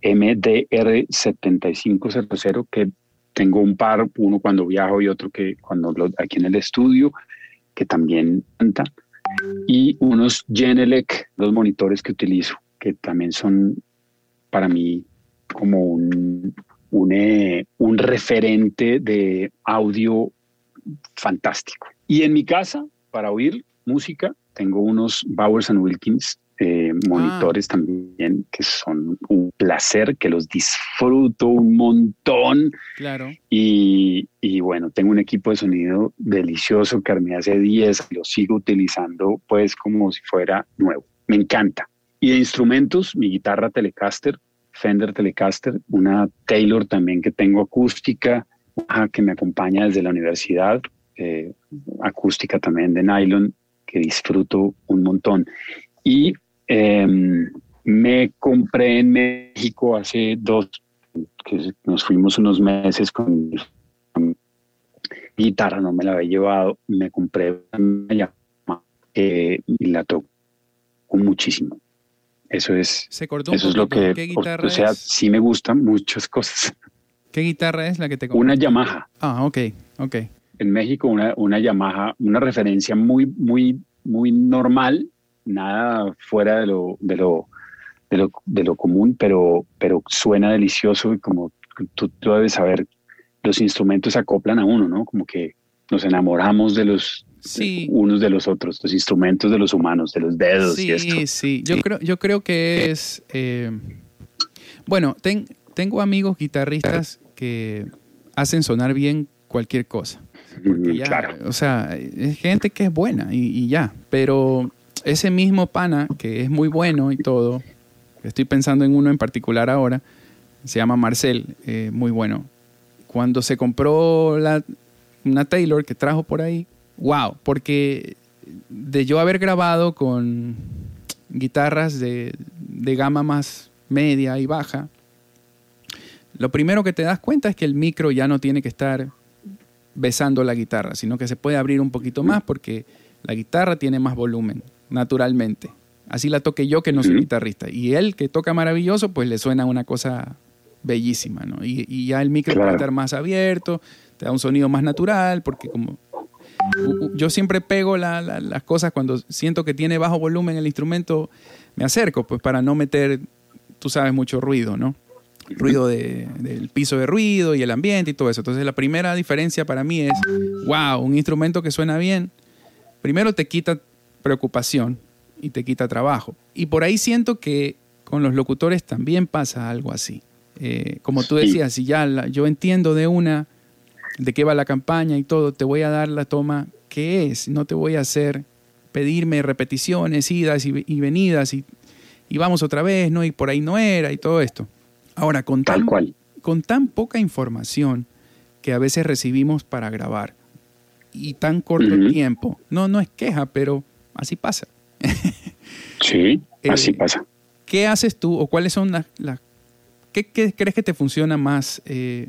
MDR7500 que tengo un par, uno cuando viajo y otro que cuando aquí en el estudio, que también canta. Y unos Genelec, los monitores que utilizo, que también son para mí como un, un, eh, un referente de audio fantástico. Y en mi casa, para oír música, tengo unos Bowers and Wilkins eh, monitores ah. también que son un placer, que los disfruto un montón. Claro. Y, y bueno, tengo un equipo de sonido delicioso que me hace 10, lo sigo utilizando pues como si fuera nuevo. Me encanta. Y de instrumentos, mi guitarra Telecaster, Fender Telecaster, una Taylor también que tengo acústica, que me acompaña desde la universidad, eh, acústica también de nylon, que disfruto un montón. Y em, me compré en México hace dos, que nos fuimos unos meses con, guitarra, no me la había llevado, me compré una Yamaha eh, y la toco muchísimo. Eso es, Se cortó eso es lo que, ¿Qué guitarra o sea, sí me gustan muchas cosas. ¿Qué guitarra es la que te compré? Una Yamaha. Ah, ok, ok. En México una, una Yamaha, una referencia muy, muy muy normal, nada fuera de lo, de lo, de lo, de lo común, pero, pero suena delicioso y como tú, debes saber, los instrumentos acoplan a uno, ¿no? Como que nos enamoramos de los unos de los otros, los instrumentos de los humanos, de los dedos sí, y esto. Sí, yo creo, yo creo que es eh, bueno, tengo amigos guitarristas que hacen sonar bien cualquier cosa. claro. O sea, es gente que es buena y, ya. Pero ese mismo pana, que es muy bueno y todo, estoy pensando en uno en particular ahora, se llama Marcel, eh, muy bueno. Cuando se compró la, una Taylor que trajo por ahí, wow, porque de yo haber grabado con guitarras de, de gama más media y baja, lo primero que te das cuenta es que el micro ya no tiene que estar besando la guitarra, sino que se puede abrir un poquito más porque la guitarra tiene más volumen, naturalmente. Así la toque yo que no soy guitarrista. Y él que toca maravilloso, pues le suena una cosa bellísima, ¿no? Y, ya el micro puede estar más abierto, te da un sonido más natural, porque como yo siempre pego las cosas cuando siento que tiene bajo volumen el instrumento, me acerco, pues para no meter, tú sabes, mucho ruido, ¿no? ruido del piso de ruido y el ambiente y todo eso. Entonces la primera diferencia para mí es, wow, un instrumento que suena bien, primero te quita preocupación y te quita trabajo. Y por ahí siento que con los locutores también pasa algo así. Eh, como tú decías, si ya yo entiendo de una, de qué va la campaña y todo, te voy a dar la toma que es, no te voy a hacer pedirme repeticiones, idas y, venidas y, y, vamos otra vez, ¿no? Y por ahí no era y todo esto. Ahora, con tan, con tan poca información que a veces recibimos para grabar y tan corto tiempo, no, no es queja, pero así pasa. sí, así eh, pasa. ¿Qué haces tú o cuáles son las... ¿qué, crees que te funciona más, eh,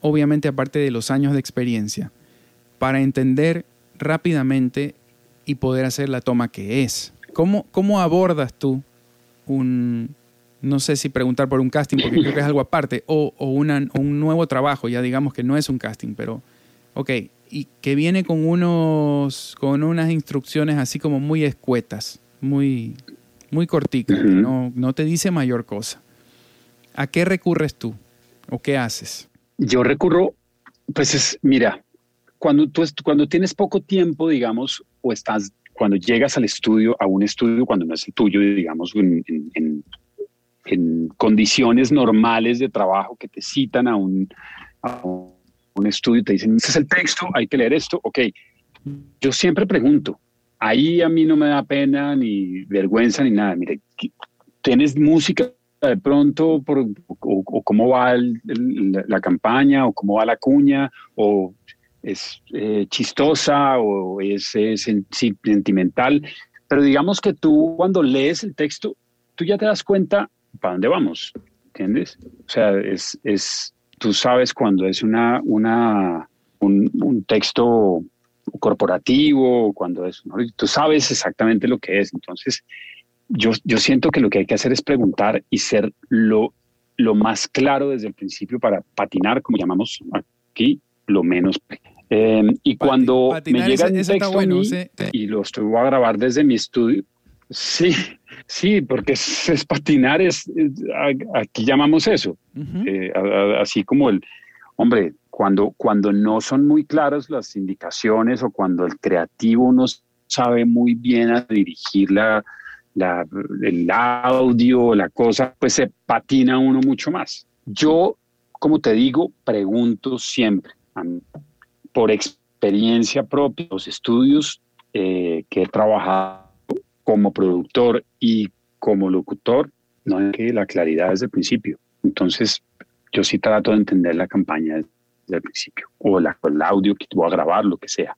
obviamente aparte de los años de experiencia, para entender rápidamente y poder hacer la toma que es? ¿Cómo, cómo abordas tú un, no sé si preguntar por un casting, porque creo que es algo aparte, o, un nuevo trabajo, ya digamos que no es un casting, pero, ok, y que viene con, unos, con unas instrucciones así como muy escuetas, muy, muy corticas, no, no te dice mayor cosa. ¿A qué recurres tú o qué haces? Yo recurro, pues es, mira, cuando, tú, cuando tienes poco tiempo, digamos, o estás, cuando llegas al estudio, a un estudio, cuando no es el tuyo, digamos, en, en en condiciones normales de trabajo que te citan a un, un estudio y te dicen, este es el texto, hay que leer esto, ok. Yo siempre pregunto, ahí a mí no me da pena ni vergüenza ni nada. Mire, ¿tienes música de pronto por, o, cómo va la, campaña o cómo va la cuña o es eh, chistosa o es, es sentimental? Pero digamos que tú cuando lees el texto, tú ya te das cuenta ¿para dónde vamos? ¿Entiendes? O sea, es, es tú sabes cuando es una, una, un, un texto corporativo, cuando es, tú sabes exactamente lo que es. Entonces, yo, yo siento que lo que hay que hacer es preguntar y ser lo, lo más claro desde el principio para patinar, como llamamos aquí, lo menos. Eh, y cuando me llega el texto y lo estoy a grabar desde mi estudio, sí, sí, porque es, patinar, es, aquí llamamos eso, eh, así como el, hombre, cuando, cuando no son muy claras las indicaciones o cuando el creativo no sabe muy bien a dirigir la, la, el audio, la cosa, pues se patina uno mucho más. Yo, como te digo, pregunto siempre, por experiencia propia, los estudios eh, que he trabajado como productor y como locutor, no hay que la claridad desde el principio. Entonces, yo sí trato de entender la campaña desde el principio, o, la, el audio que voy a grabar, lo que sea.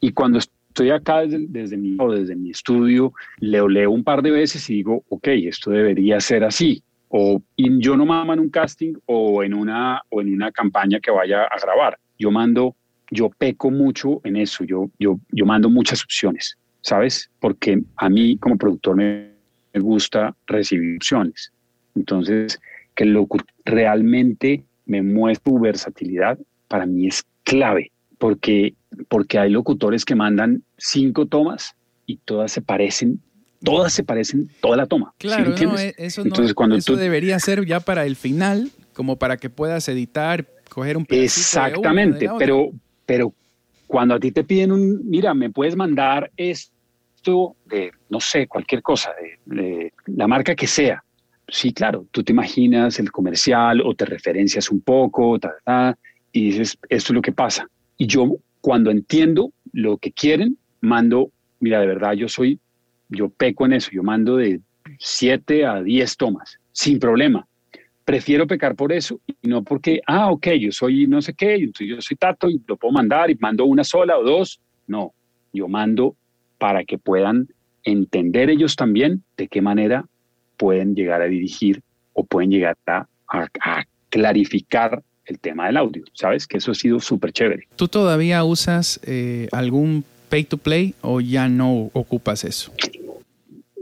Y cuando estoy acá desde, mi, desde mi estudio, leo, leo un par de veces y digo, ok, esto debería ser así. O yo no mando en un casting o en una, o en una campaña que vaya a grabar. Yo mando, yo peco mucho en eso, yo, yo, yo mando muchas opciones, ¿sabes? Porque a mí como productor me, gusta recibir opciones. Entonces, que lo realmente me muestre su versatilidad, para mí es clave, porque porque hay locutores que mandan cinco tomas y todas se parecen, todas se parecen, toda la toma. Claro, eh, eso, Entonces, cuando eso debería ser ya para el final, como para que puedas editar, coger un Exactamente, pero, pero cuando a ti te piden un, mira, me puedes mandar de, no sé, cualquier cosa, de, la marca que sea. Sí, claro, tú te imaginas el comercial o te referencias un poco, y dices, esto es lo que pasa. Y yo cuando entiendo lo que quieren, mando, mira, de verdad yo soy, yo peco en eso, yo mando de 7 a 10 tomas, sin problema. Prefiero pecar por eso y no porque, ah, ok, yo soy no sé qué, yo soy tato y lo puedo mandar y mando una sola o dos. No, yo mando para que puedan entender ellos también de qué manera pueden llegar a dirigir o pueden llegar a, a clarificar el tema del audio, ¿sabes? Que eso ha sido súper chévere. ¿Tú todavía usas eh, algún pay to play o ya no ocupas eso?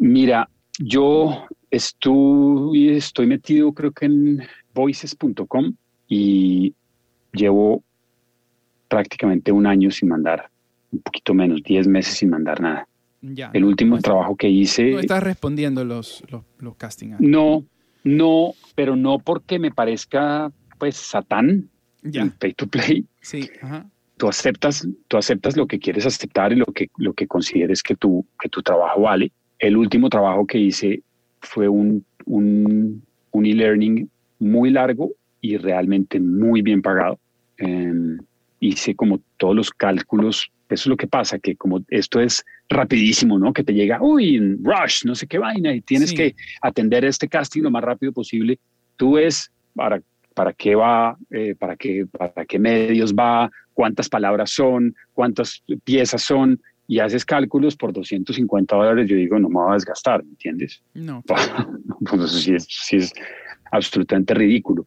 Mira, yo estoy, estoy metido creo que en voices.com y llevo prácticamente un año sin mandar, un poquito menos, 10 meses sin mandar nada. Ya, el último trabajo que hice... No estás respondiendo los, los, los castings. No, no, pero no porque me parezca pues Satán, en pay to play. Sí, Tú aceptas, tú aceptas lo que quieres aceptar y lo que, lo que consideres que tu, que tu trabajo vale. El último trabajo que hice fue un, un, un e-learning muy largo y realmente muy bien pagado. Em, hice como todos los cálculos. Eso es lo que pasa, que como esto es rapidísimo, ¿no? Que te llega, uy, rush, no sé qué vaina, y tienes que atender este casting lo más rápido posible. Tú ves, para para qué va, eh, para, qué, para qué medios va, cuántas palabras son, cuántas piezas son, y haces cálculos por 250 dólares, yo digo, no me voy a desgastar, ¿me entiendes? No. pues eso sí es, sí es absolutamente ridículo.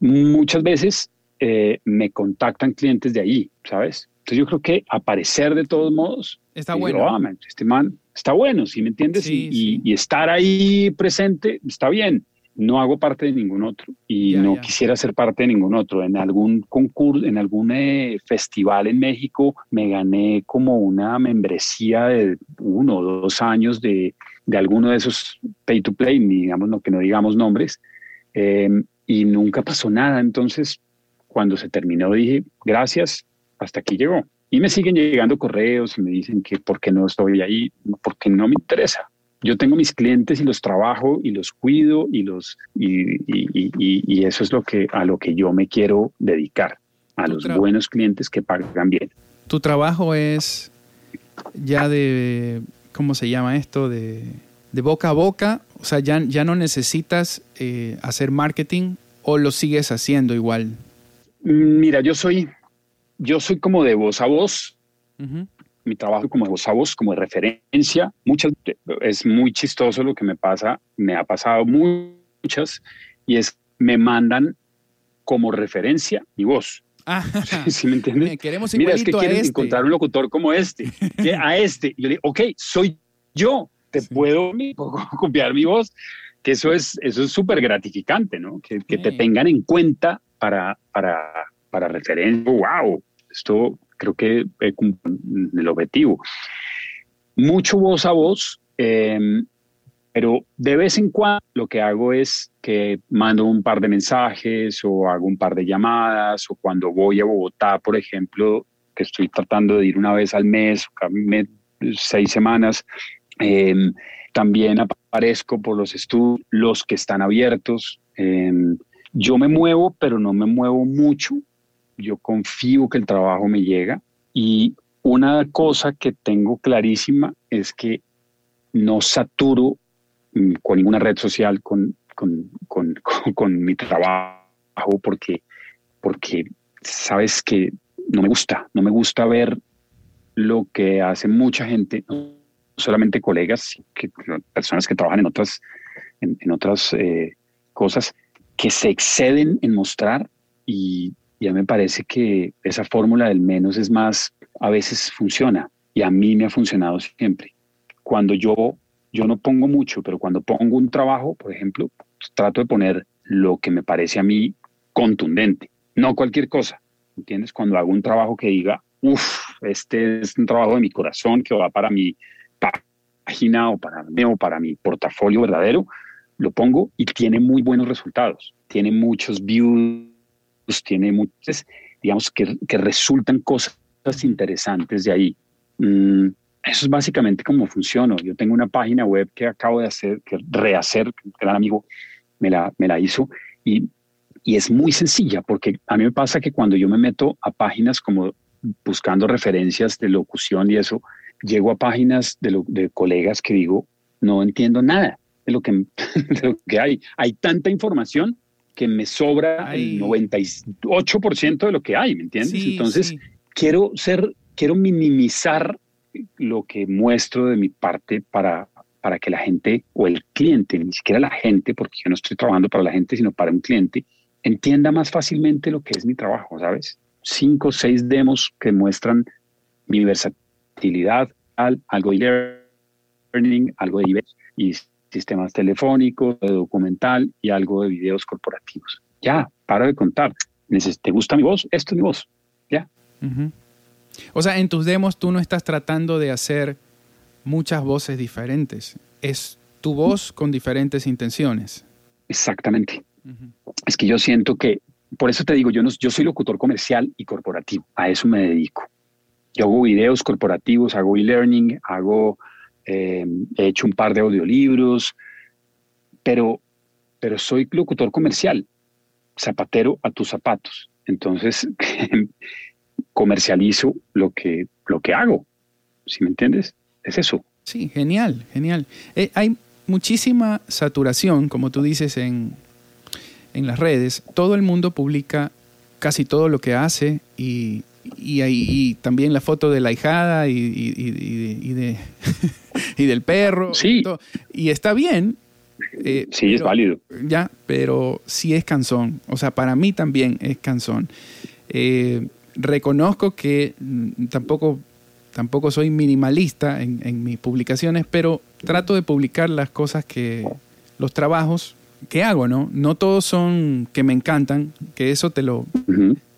Muchas veces eh, me contactan clientes de ahí, ¿sabes? Entonces yo creo que aparecer de todos modos. Está bueno. Ah, este man está bueno, ¿sí me entiendes? y, y, estar ahí presente está bien no hago parte de ningún otro y no quisiera ser parte de ningún otro. En algún concurso, en algún eh, festival en México, me gané como una membresía de uno o dos años de, de alguno de esos pay to play, digamos, no, que no digamos nombres, em, y nunca pasó nada. Entonces, cuando se terminó, dije, gracias, hasta aquí llegó. Y me siguen llegando correos y me dicen que por qué no estoy ahí, porque no me interesa yo tengo mis clientes y los trabajo y los cuido y los y, y, eso es lo que a lo que yo me quiero dedicar a los buenos clientes que pagan bien. Tu trabajo es ya de cómo se llama esto de, de boca a boca, o sea ya, ya no necesitas eh, hacer marketing o lo sigues haciendo igual. Mira, yo soy yo soy como de voz a voz mi trabajo como voz a voz, como de referencia. Muchas, es muy chistoso lo que me pasa, me ha pasado muchas y es, me mandan como referencia mi voz. Ah, ¿Sí me entiendes? Queremos Mira, es que quieren este. encontrar un locutor como este, a este. Yo le digo, ok, soy yo, te puedo copiar mi voz, que eso es eso es súper gratificante, ¿no? Que, que te tengan en cuenta para, para, para referencia. ¡Wow! Esto creo que es el objetivo. Mucho voz a voz, em, pero de vez en cuando lo que hago es que mando un par de mensajes o hago un par de llamadas o cuando voy a Bogotá, por ejemplo, que estoy tratando de ir una vez al mes, seis semanas, em, también aparezco por los estudios, los que están abiertos. Em, yo me muevo, pero no me muevo mucho. Yo confío que el trabajo me llega. Y una cosa que tengo clarísima es que no saturo mm, con ninguna red social con, con, con, con mi trabajo porque, porque sabes que no me gusta, no me gusta ver lo que hace mucha gente, no solamente colegas, que, personas que trabajan en otras, en, otras eh, cosas, que se exceden en mostrar y ya me parece que esa fórmula del menos es más, a veces funciona y a mí me ha funcionado siempre. Cuando yo, yo no pongo mucho, pero cuando pongo un trabajo, por ejemplo, trato de poner lo que me parece a mí contundente, no cualquier cosa, ¿entiendes? Cuando hago un trabajo que diga, uff, este es un trabajo de mi corazón que va para mi página o para, o para mi portafolio verdadero, lo pongo y tiene muy buenos resultados. Tiene muchos views, tiene muchos, digamos, que, que resultan cosas interesantes de ahí. Mm, eso es básicamente cómo funciona. Yo tengo una página web que acabo de hacer, que rehacer, un gran amigo me la, me la hizo y, y es muy sencilla porque a mí me pasa que cuando yo me meto a páginas como buscando referencias de locución y eso, llego a páginas de, de colegas que digo, no entiendo nada de lo, que, de lo que hay. Hay tanta información que me sobra el 98% de lo que hay, ¿me entiendes? Entonces, quiero ser, quiero minimizar lo que muestro de mi parte para, para que la gente o el cliente, ni siquiera la gente, porque yo no estoy trabajando para la gente, sino para un cliente, entienda más fácilmente lo que es mi trabajo, ¿sabes? Cinco o seis demos que muestran mi versatilidad, algo de learning, algo de y sistemas telefónicos, de documental y algo de videos corporativos. Ya, para de contar. ¿Te gusta mi voz? Esto es mi voz. Ya. O sea, en tus demos tú no estás tratando de hacer muchas voces diferentes. Es tu voz con diferentes intenciones. Exactamente. Es que yo siento que, por eso te digo, yo, no, yo soy locutor comercial y corporativo. A eso me dedico. Yo hago videos corporativos, hago e-learning, hago eh, he hecho un par de audiolibros, pero, pero soy locutor comercial, zapatero a tus zapatos. Entonces, comercializo lo que, lo que hago. ¿Sí me entiendes? Es eso. Sí, genial, genial. Eh, hay muchísima saturación, como tú dices, en, en las redes. Todo el mundo publica casi todo lo que hace y, y, también la foto de la hijada y, y de, y del perro. Sí. Y, está bien. Eh, sí, es válido. Ya, pero sí es cansón. O sea, para mí también es cansón. Eh, reconozco que tampoco, tampoco soy minimalista en, en, mis publicaciones, pero trato de publicar las cosas que, los trabajos que hago, ¿no? No todos son que me encantan, que eso te lo,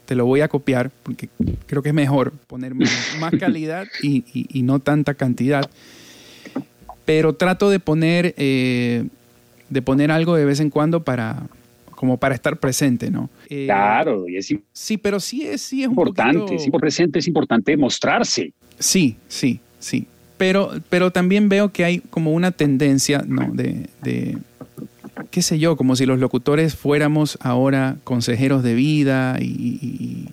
te lo voy a copiar, porque creo que es mejor poner más calidad y, y no tanta cantidad pero trato de poner, eh, de poner algo de vez en cuando para, como para estar presente, ¿no? Eh, claro, y es sí, pero sí es, sí es importante, un poquito... presente, es importante mostrarse. Sí, sí, sí. Pero, pero también veo que hay como una tendencia, ¿no? De, de, qué sé yo, como si los locutores fuéramos ahora consejeros de vida y,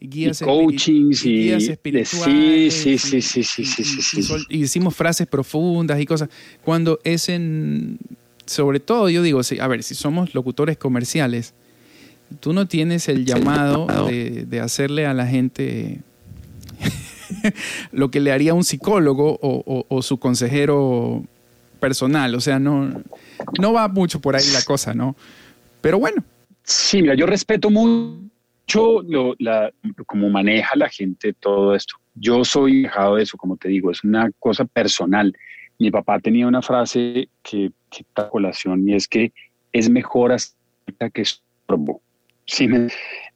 guías coachings y, guías espirituales. Sí, sí, sí, sí, sí, sí, Y, decimos frases profundas y cosas. Cuando es en. Sobre todo, yo digo, a ver, si somos locutores comerciales, tú no tienes el llamado de, hacerle a la gente lo que le haría un psicólogo o, su consejero personal, o sea, no, no va mucho por ahí la cosa, ¿no? Pero bueno. Sí, mira, yo respeto mucho lo, la, cómo maneja la gente todo esto. Yo soy dejado de eso, como te digo, es una cosa personal. Mi papá tenía una frase que, que está colación y es que es mejor hasta que estorbo. ¿Sí?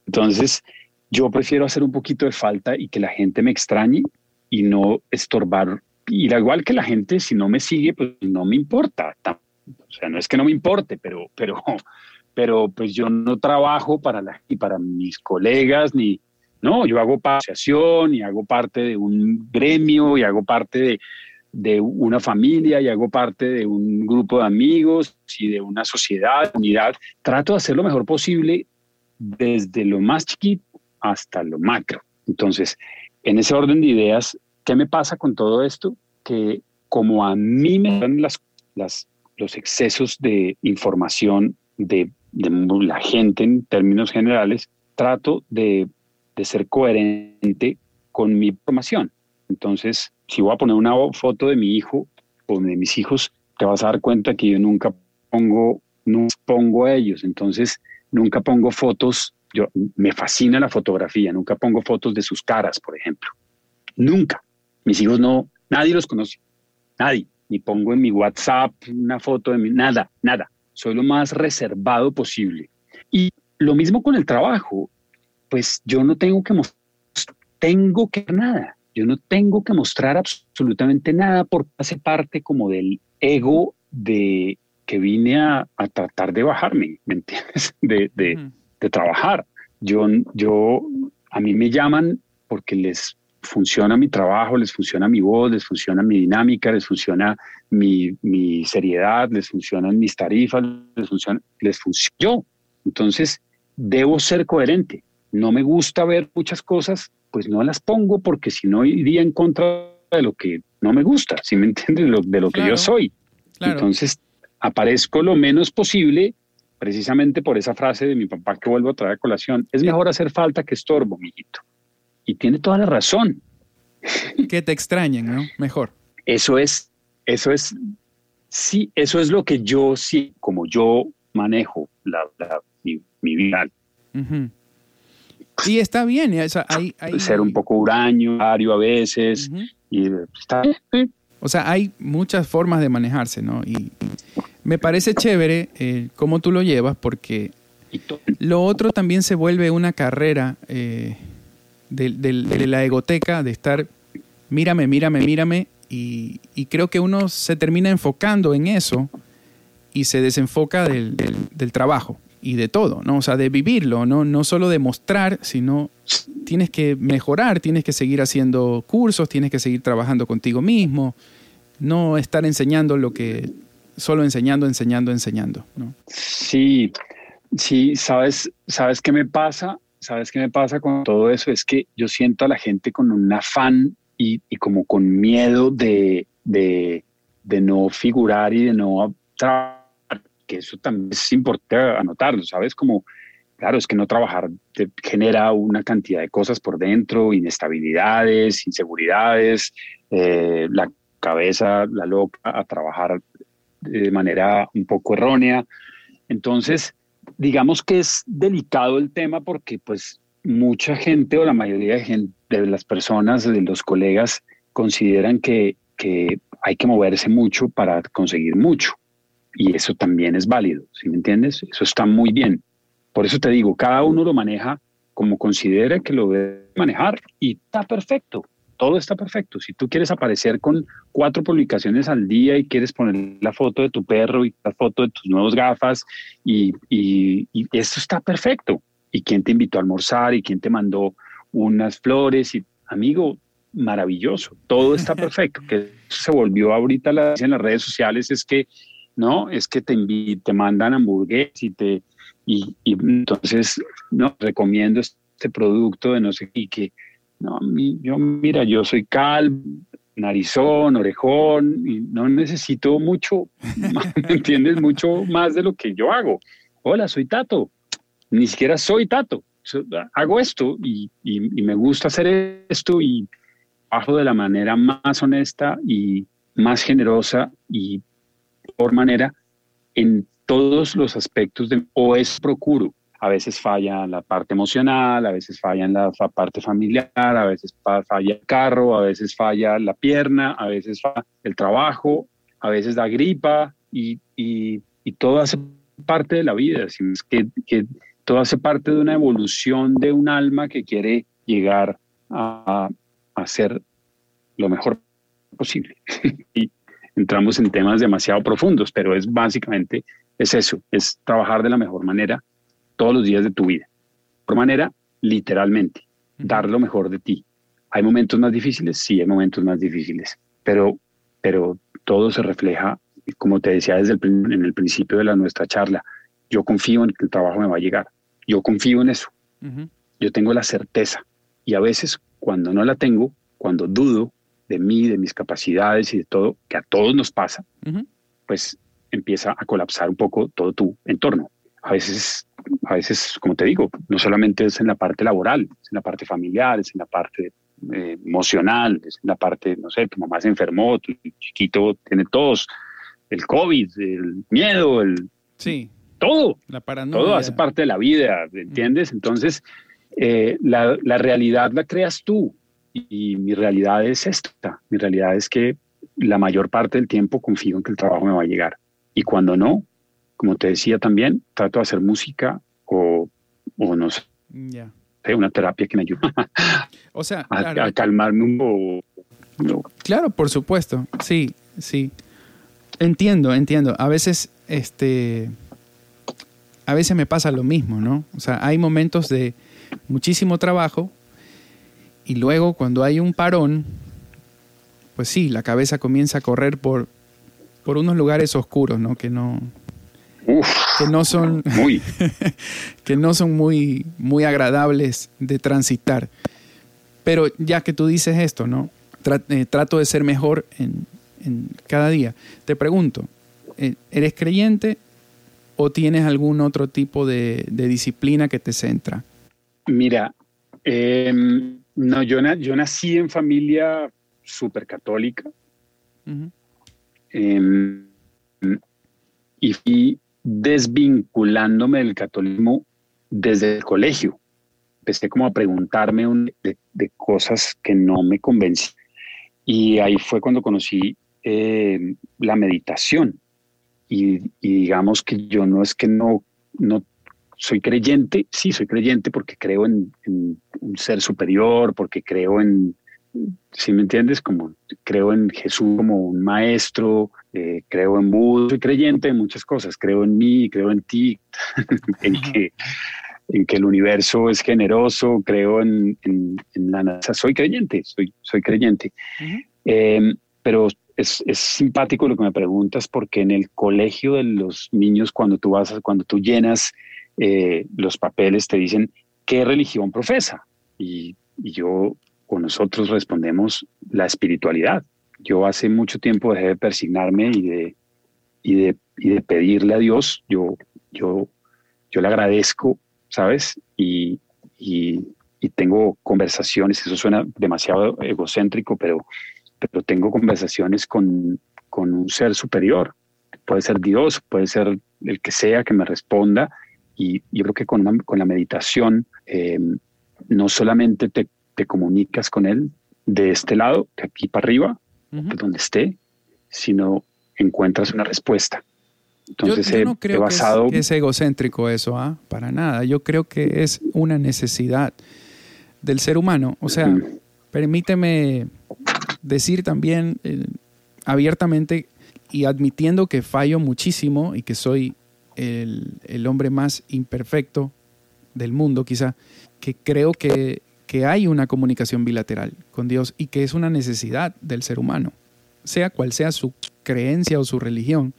Entonces, yo prefiero hacer un poquito de falta y que la gente me extrañe y no estorbar. Y igual que la gente, si no me sigue, pues no me importa. O sea, no es que no me importe, pero, pero, pero pues yo no trabajo para, la, y para mis colegas, ni, no, yo hago asociación y hago parte de un gremio y hago parte de, de una familia y hago parte de un grupo de amigos y de una sociedad, unidad. Trato de hacer lo mejor posible desde lo más chiquito hasta lo macro. Entonces, en ese orden de ideas, ¿qué me pasa con todo esto? Que como a mí me dan las, las, los excesos de información de, la gente en términos generales, trato de, de ser coherente con mi información. Entonces, si voy a poner una foto de mi hijo o de mis hijos, te vas a dar cuenta que yo nunca pongo, no pongo a ellos. Entonces, nunca pongo fotos yo, me fascina la fotografía, nunca pongo fotos de sus caras, por ejemplo. Nunca. Mis hijos no, nadie los conoce, nadie. Ni pongo en mi WhatsApp una foto de mí, nada, nada. Soy lo más reservado posible. Y lo mismo con el trabajo, pues yo no tengo que mostrar, tengo que nada. Yo no tengo que mostrar absolutamente nada porque hace parte como del ego de que vine a, tratar de bajarme, ¿me entiendes? De, de trabajar. Yo, yo, a mí me llaman porque les funciona mi trabajo, les funciona mi voz, les funciona mi dinámica, les funciona mi, mi seriedad, les funcionan mis tarifas, les funciona, les funciona yo. Entonces, debo ser coherente. No me gusta ver muchas cosas, pues no las pongo porque si no iría en contra de lo que no me gusta, si me entiendes, de lo, que yo soy. Entonces, aparezco lo menos posible precisamente por esa frase de mi papá que vuelvo a traer a colación, es mejor hacer falta que estorbo, mijito. Y tiene toda la razón. Que te extrañen, ¿no? Mejor. Eso es, eso es, sí, eso es lo que yo sí, como yo manejo la, mi, vida. Y está bien, hay, ser un poco huraño, a veces, y está bien. O sea, hay muchas formas de manejarse, ¿no? Y, me parece chévere eh, cómo tú lo llevas porque lo otro también se vuelve una carrera eh, de, la egoteca, de estar, mírame, mírame, mírame, y, creo que uno se termina enfocando en eso y se desenfoca del, trabajo y de todo, ¿no? O sea, de vivirlo, ¿no? No solo de mostrar, sino tienes que mejorar, tienes que seguir haciendo cursos, tienes que seguir trabajando contigo mismo, no estar enseñando lo que solo enseñando, enseñando, enseñando. ¿no? Sí, sí, sabes, sabes qué me pasa, sabes qué me pasa con todo eso es que yo siento a la gente con un afán y, como con miedo de, de, no figurar y de no trabajar, que eso también es importante anotarlo, ¿sabes? Como, claro, es que no trabajar te genera una cantidad de cosas por dentro, inestabilidades, inseguridades, eh, la cabeza, la loca, a trabajar de manera un poco errónea. Entonces, digamos que es delicado el tema porque pues mucha gente o la mayoría de, las personas, de los colegas, consideran que, que hay que moverse mucho para conseguir mucho. Y eso también es válido, ¿sí me entiendes? Eso está muy bien. Por eso te digo, cada uno lo maneja como considera que lo debe manejar y está perfecto todo está perfecto. Si tú quieres aparecer con cuatro publicaciones al día y quieres poner la foto de tu perro y la foto de tus nuevos gafas y, y, eso está perfecto. ¿Y quién te invitó a almorzar y quién te mandó unas flores? Y amigo, maravilloso, todo está perfecto. que se volvió ahorita la, en las redes sociales es que no, es que te te mandan hamburguesas y te y, y entonces no recomiendo este producto de no sé qué que no, yo, mira, yo soy calvo, narizón, orejón, y no necesito mucho, ¿me entiendes? Mucho más de lo que yo hago. Hola, soy Tato. Ni siquiera soy Tato. Hago esto y, me gusta hacer esto y bajo de la manera más honesta y más generosa y mejor manera en todos los aspectos de, o es procuro. A veces falla la parte emocional, a veces falla en la parte familiar, a veces falla el carro, a veces falla la pierna, a veces falla el trabajo, a veces da gripa y, y, y todo hace parte de la vida. Es que, que todo hace parte de una evolución de un alma que quiere llegar a, a ser lo mejor posible. y entramos en temas demasiado profundos, pero es básicamente es eso, es trabajar de la mejor manera todos los días de tu vida. Por manera, literalmente, dar lo mejor de ti. ¿Hay momentos más difíciles? Sí, hay momentos más difíciles, pero, pero todo se refleja, como te decía desde el, en el principio de la, nuestra charla, yo confío en que el trabajo me va a llegar. Yo confío en eso. Yo tengo la certeza. Y a veces cuando no la tengo, cuando dudo de mí, de mis capacidades y de todo, que a todos nos pasa, pues empieza a colapsar un poco todo tu entorno. A veces, a veces, como te digo, no solamente es en la parte laboral, es en la parte familiar, es en la parte eh, emocional, es en la parte, no sé, tu mamá se enfermó, tu chiquito tiene todos, el COVID, el miedo, el... Sí. Todo. La paranoia. Todo hace parte de la vida, ¿entiendes? Entonces, eh, la, la, realidad la creas tú y, mi realidad es esta. Mi realidad es que la mayor parte del tiempo confío en que el trabajo me va a llegar. Y cuando no, como te decía también, trato de hacer música o, o no sé, una terapia que me ayude o sea, a, calmarme un poco. Claro, por supuesto. Sí, sí. Entiendo, entiendo. A veces, este, a veces me pasa lo mismo, ¿no? O sea, hay momentos de muchísimo trabajo y luego cuando hay un parón, pues sí, la cabeza comienza a correr por, por unos lugares oscuros, ¿no? Que no, que no son muy. que no son muy, muy agradables de transitar. Pero ya que tú dices esto, ¿no? Eh, trato de ser mejor en, en, cada día. Te pregunto, eh, ¿eres creyente o tienes algún otro tipo de, de disciplina que te centra? Mira, em, no, yo, yo, nací en familia súper católica em, y fui desvinculándome del catolicismo desde el colegio. Empecé como a preguntarme de, cosas que no me convencían. Y ahí fue cuando conocí em, la meditación. Y, y, digamos que yo no es que no, no soy creyente, sí, soy creyente porque creo en, un ser superior, porque creo en, si me entiendes, como creo en Jesús como un maestro, eh, creo en Buda, soy creyente en muchas cosas, creo en mí, creo en ti, en, que, en que el universo es generoso, creo en, la NASA, soy creyente, soy, soy creyente. Em, pero es, es, simpático lo que me preguntas porque en el colegio de los niños, cuando tú vas, cuando tú llenas eh, los papeles te dicen qué religión profesa. Y, yo o nosotros respondemos la espiritualidad. Yo hace mucho tiempo dejé de persignarme y de, y de, y de pedirle a Dios. Yo, yo, yo le agradezco, ¿sabes? Y, y, tengo conversaciones, eso suena demasiado egocéntrico, pero, pero tengo conversaciones con, con un ser superior. Puede ser Dios, puede ser el que sea que me responda y yo creo que con, con la meditación eh, no solamente te, te, comunicas con él de este lado, de aquí para arriba, de donde esté, sino encuentras una respuesta. Entonces, yo, no creo basado... que, es, egocéntrico eso, ¿ah? para nada. Yo creo que es una necesidad del ser humano. O sea, permíteme decir también eh, abiertamente y admitiendo que fallo muchísimo y que soy el, hombre más imperfecto del mundo, quizá, que creo que, que hay una comunicación bilateral con Dios y que es una necesidad del ser humano, sea cual sea su creencia o su religión.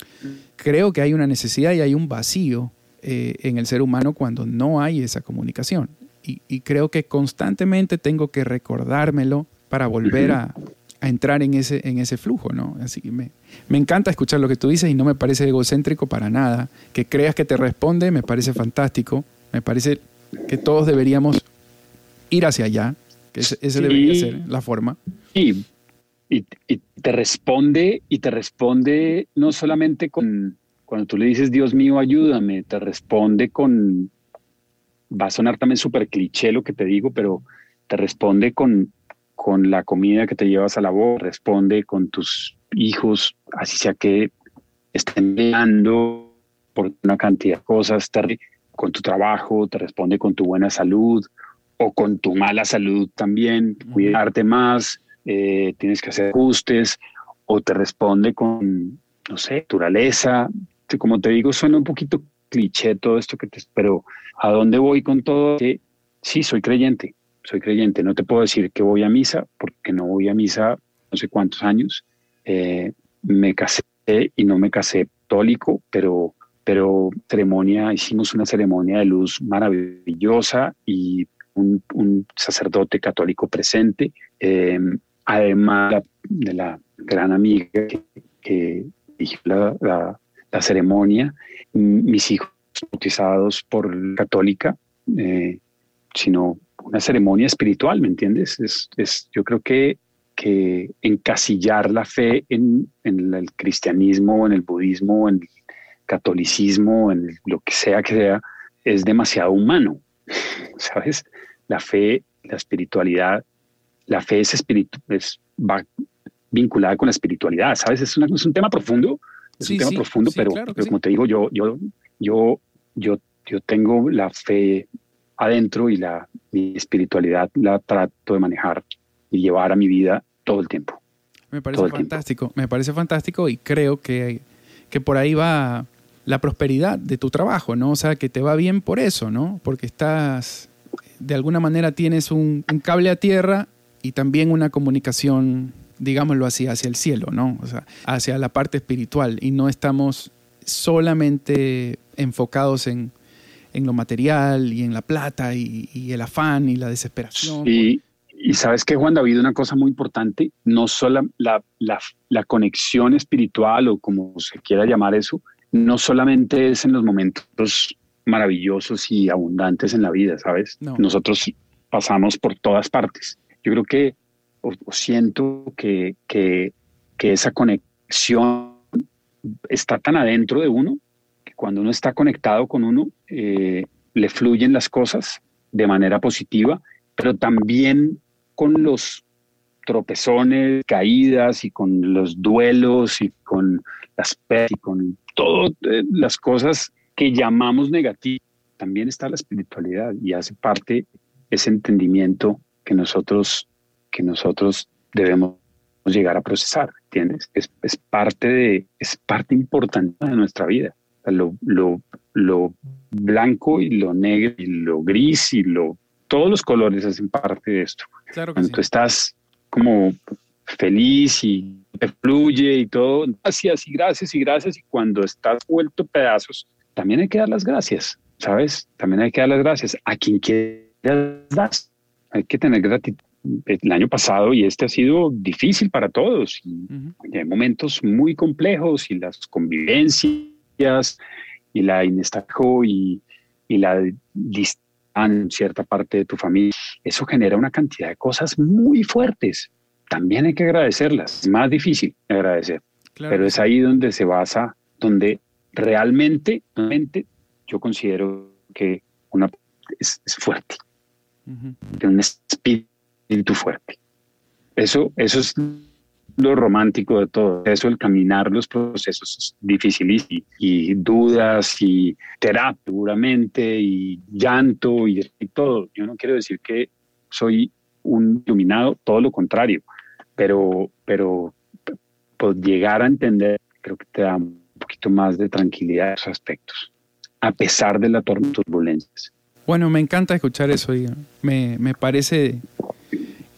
Creo que hay una necesidad y hay un vacío eh, en el ser humano cuando no hay esa comunicación. Y, creo que constantemente tengo que recordármelo para volver a, a entrar en ese, en ese flujo, ¿no? Así que me, me encanta escuchar lo que tú dices y no me parece egocéntrico para nada. Que creas que te responde me parece fantástico. Me parece que todos deberíamos ir hacia allá, que ese, debería ser la forma. Sí, y, te responde, y te responde no solamente con, cuando tú le dices, Dios mío, ayúdame, te responde con, va a sonar también súper cliché lo que te digo, pero te responde con, con la comida que te llevas a la boca, responde con tus hijos, así sea que estén mirando por una cantidad de cosas, te, con tu trabajo, te responde con tu buena salud o con tu mala salud también, cuidarte más, eh, tienes que hacer ajustes o te responde con, no sé, naturaleza. Como te digo, suena un poquito cliché todo esto que te... Pero ¿a dónde voy con todo? sí, soy creyente, soy creyente. No te puedo decir que voy a misa porque no voy a misa no sé cuántos años. Eh, me casé y no me casé católico, pero, pero ceremonia, hicimos una ceremonia de luz maravillosa y un, sacerdote católico presente. Eh, además de la gran amiga que, que la, ceremonia, mis hijos bautizados por católica, eh, sino una ceremonia espiritual, ¿me entiendes? Es, yo creo que, que encasillar la fe en, el cristianismo, en el budismo, en el catolicismo, en lo que sea que sea, es demasiado humano, ¿sabes? La fe, la espiritualidad la fe es, espíritu, es va vinculada con la espiritualidad, ¿sabes? Es, es un tema profundo, es un tema profundo, pero, como te digo, yo, yo, yo, yo, yo tengo la fe adentro y la mi espiritualidad la trato de manejar y llevar a mi vida todo el tiempo. Me parece fantástico, me parece fantástico y creo que, que por ahí va la prosperidad de tu trabajo, ¿no? O sea, que te va bien por eso, ¿no? Porque estás, de alguna manera tienes un, cable a tierra y también una comunicación, digámoslo así, hacia el cielo, ¿no? O sea, hacia la parte espiritual y no estamos solamente enfocados en, lo material y en la plata y, el afán y la desesperación. Y, y sabes que Juan David, una cosa muy importante, no solo la, la, conexión espiritual o como se quiera llamar eso, no solamente es en los momentos maravillosos y abundantes en la vida, ¿sabes? Nosotros pasamos por todas partes yo creo que, o, siento que, que, que esa conexión está tan adentro de uno que cuando uno está conectado con uno, eh, le fluyen las cosas de manera positiva, pero también con los tropezones, caídas y con los duelos y con las y con todas eh, las cosas que llamamos negativas, también está la espiritualidad y hace parte ese entendimiento que nosotros, que nosotros debemos llegar a procesar, ¿entiendes? Es, es parte, de, es parte importante de nuestra vida. Lo, lo, lo, blanco y lo negro y lo gris y lo todos los colores hacen parte de esto. Claro Cuando tú estás como feliz y te fluye y todo, gracias y gracias y gracias y cuando estás vuelto pedazos, también hay que dar las gracias, ¿sabes? También hay que dar las gracias a quien quieras dar hay que tener gratitud. El año pasado y este ha sido difícil para todos. Y Hay momentos muy complejos y las convivencias y la inestabilidad y, y la distancia en cierta parte de tu familia. Eso genera una cantidad de cosas muy fuertes. También hay que agradecerlas. Es más difícil agradecer. Pero es ahí donde se basa, donde realmente, realmente yo considero que una es fuerte de un espíritu fuerte. Eso, eso es lo romántico de todo. Eso, el caminar los procesos difíciles y, dudas y terapia, seguramente, y llanto y, todo. Yo no quiero decir que soy un iluminado, todo lo contrario, pero, pero pues, llegar a entender, creo que te da un poquito más de tranquilidad en esos aspectos, a pesar de las turbulencias. Bueno, me encanta escuchar eso y me, parece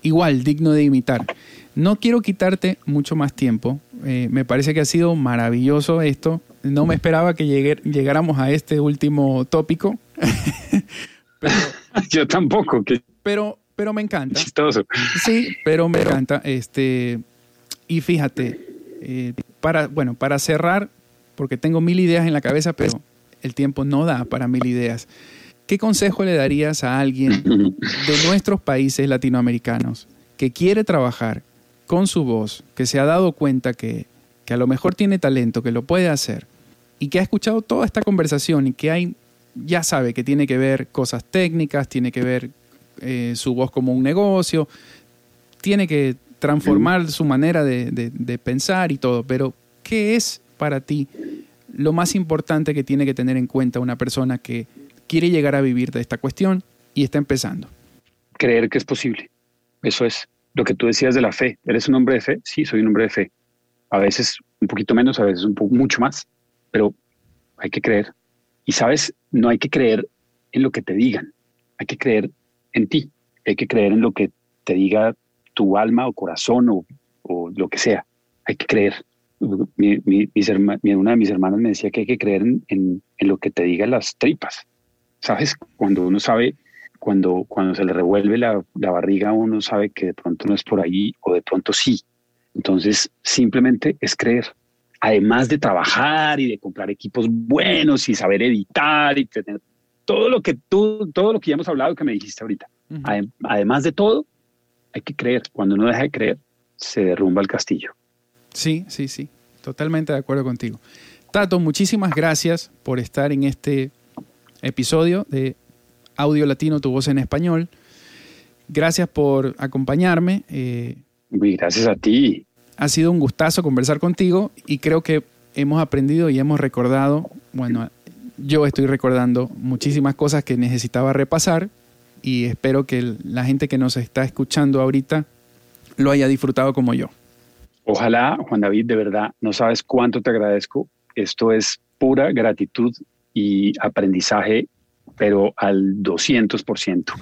igual, digno de imitar. No quiero quitarte mucho más tiempo. Eh, me parece que ha sido maravilloso esto. No me esperaba que llegáramos a este último tópico. Yo tampoco. Pero, pero me encanta. Chistoso. Sí, pero me encanta. Este, y fíjate, eh, para, bueno, para cerrar, porque tengo mil ideas en la cabeza, pero el tiempo no da para mil ideas. ¿Qué consejo le darías a alguien de nuestros países latinoamericanos que quiere trabajar con su voz, que se ha dado cuenta que, que a lo mejor tiene talento, que lo puede hacer, y que ha escuchado toda esta conversación y que hay, ya sabe que tiene que ver cosas técnicas, tiene que ver eh, su voz como un negocio, tiene que transformar su manera de, de, pensar y todo, pero ¿qué es para ti lo más importante que tiene que tener en cuenta una persona que quiere llegar a vivir de esta cuestión y está empezando? Creer que es posible. Eso es lo que tú decías de la fe. ¿Eres un hombre de fe? Sí, soy un hombre de fe. A veces un poquito menos, a veces un mucho más, pero hay que creer. Y sabes, no hay que creer en lo que te digan, hay que creer en ti, hay que creer en lo que te diga tu alma o corazón o lo que sea. Hay que creer. Mi, mi, una de mis hermanas me decía que hay que creer en, en, lo que te digan las tripas. ¿Sabes? Cuando uno sabe, cuando, cuando se le revuelve la, la barriga, uno sabe que de pronto no es por ahí o de pronto sí. Entonces, simplemente es creer. Además de trabajar y de comprar equipos buenos y saber editar y tener todo lo que tú, todo lo que ya hemos hablado que me dijiste ahorita. Además de todo, hay que creer. Cuando uno deja de creer, se derrumba el castillo. Sí, sí, sí. Totalmente de acuerdo contigo. Tato, muchísimas gracias por estar en este episodio de Audio Latino, tu voz en español. Gracias por acompañarme. Eh, gracias a ti. Ha sido un gustazo conversar contigo y creo que hemos aprendido y hemos recordado, bueno, yo estoy recordando muchísimas cosas que necesitaba repasar y espero que la gente que nos está escuchando ahorita lo haya disfrutado como yo. Ojalá, Juan David, de verdad, no sabes cuánto te agradezco. Esto es pura gratitud y aprendizaje, pero al 200%.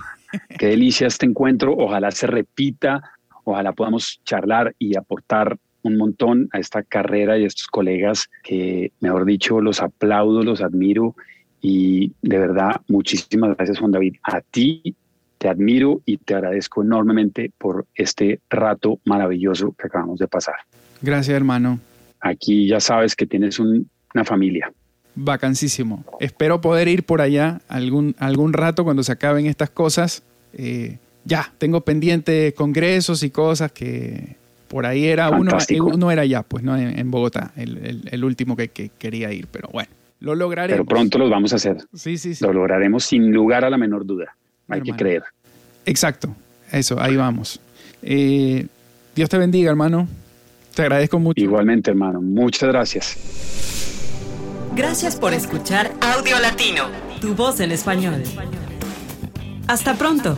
Qué delicia este encuentro. Ojalá se repita, ojalá podamos charlar y aportar un montón a esta carrera y a estos colegas que, mejor dicho, los aplaudo, los admiro y de verdad, muchísimas gracias Juan David. A ti te admiro y te agradezco enormemente por este rato maravilloso que acabamos de pasar. Gracias hermano. Aquí ya sabes que tienes una familia. Vacancísimo. Espero poder ir por allá algún, algún rato cuando se acaben estas cosas. Eh, ya, tengo pendientes congresos y cosas que por ahí era uno, uno era ya, pues, ¿no? En, Bogotá, el, último que, quería ir, pero bueno, lo lograremos. Pero pronto los vamos a hacer. Sí, sí, sí. Lo lograremos sin lugar a la menor duda. Hay que creer. Exacto, eso, ahí vamos. Eh, Dios te bendiga, hermano. Te agradezco mucho. Igualmente, hermano. Muchas gracias. Gracias por escuchar Audio Latino, tu voz en español. Hasta pronto.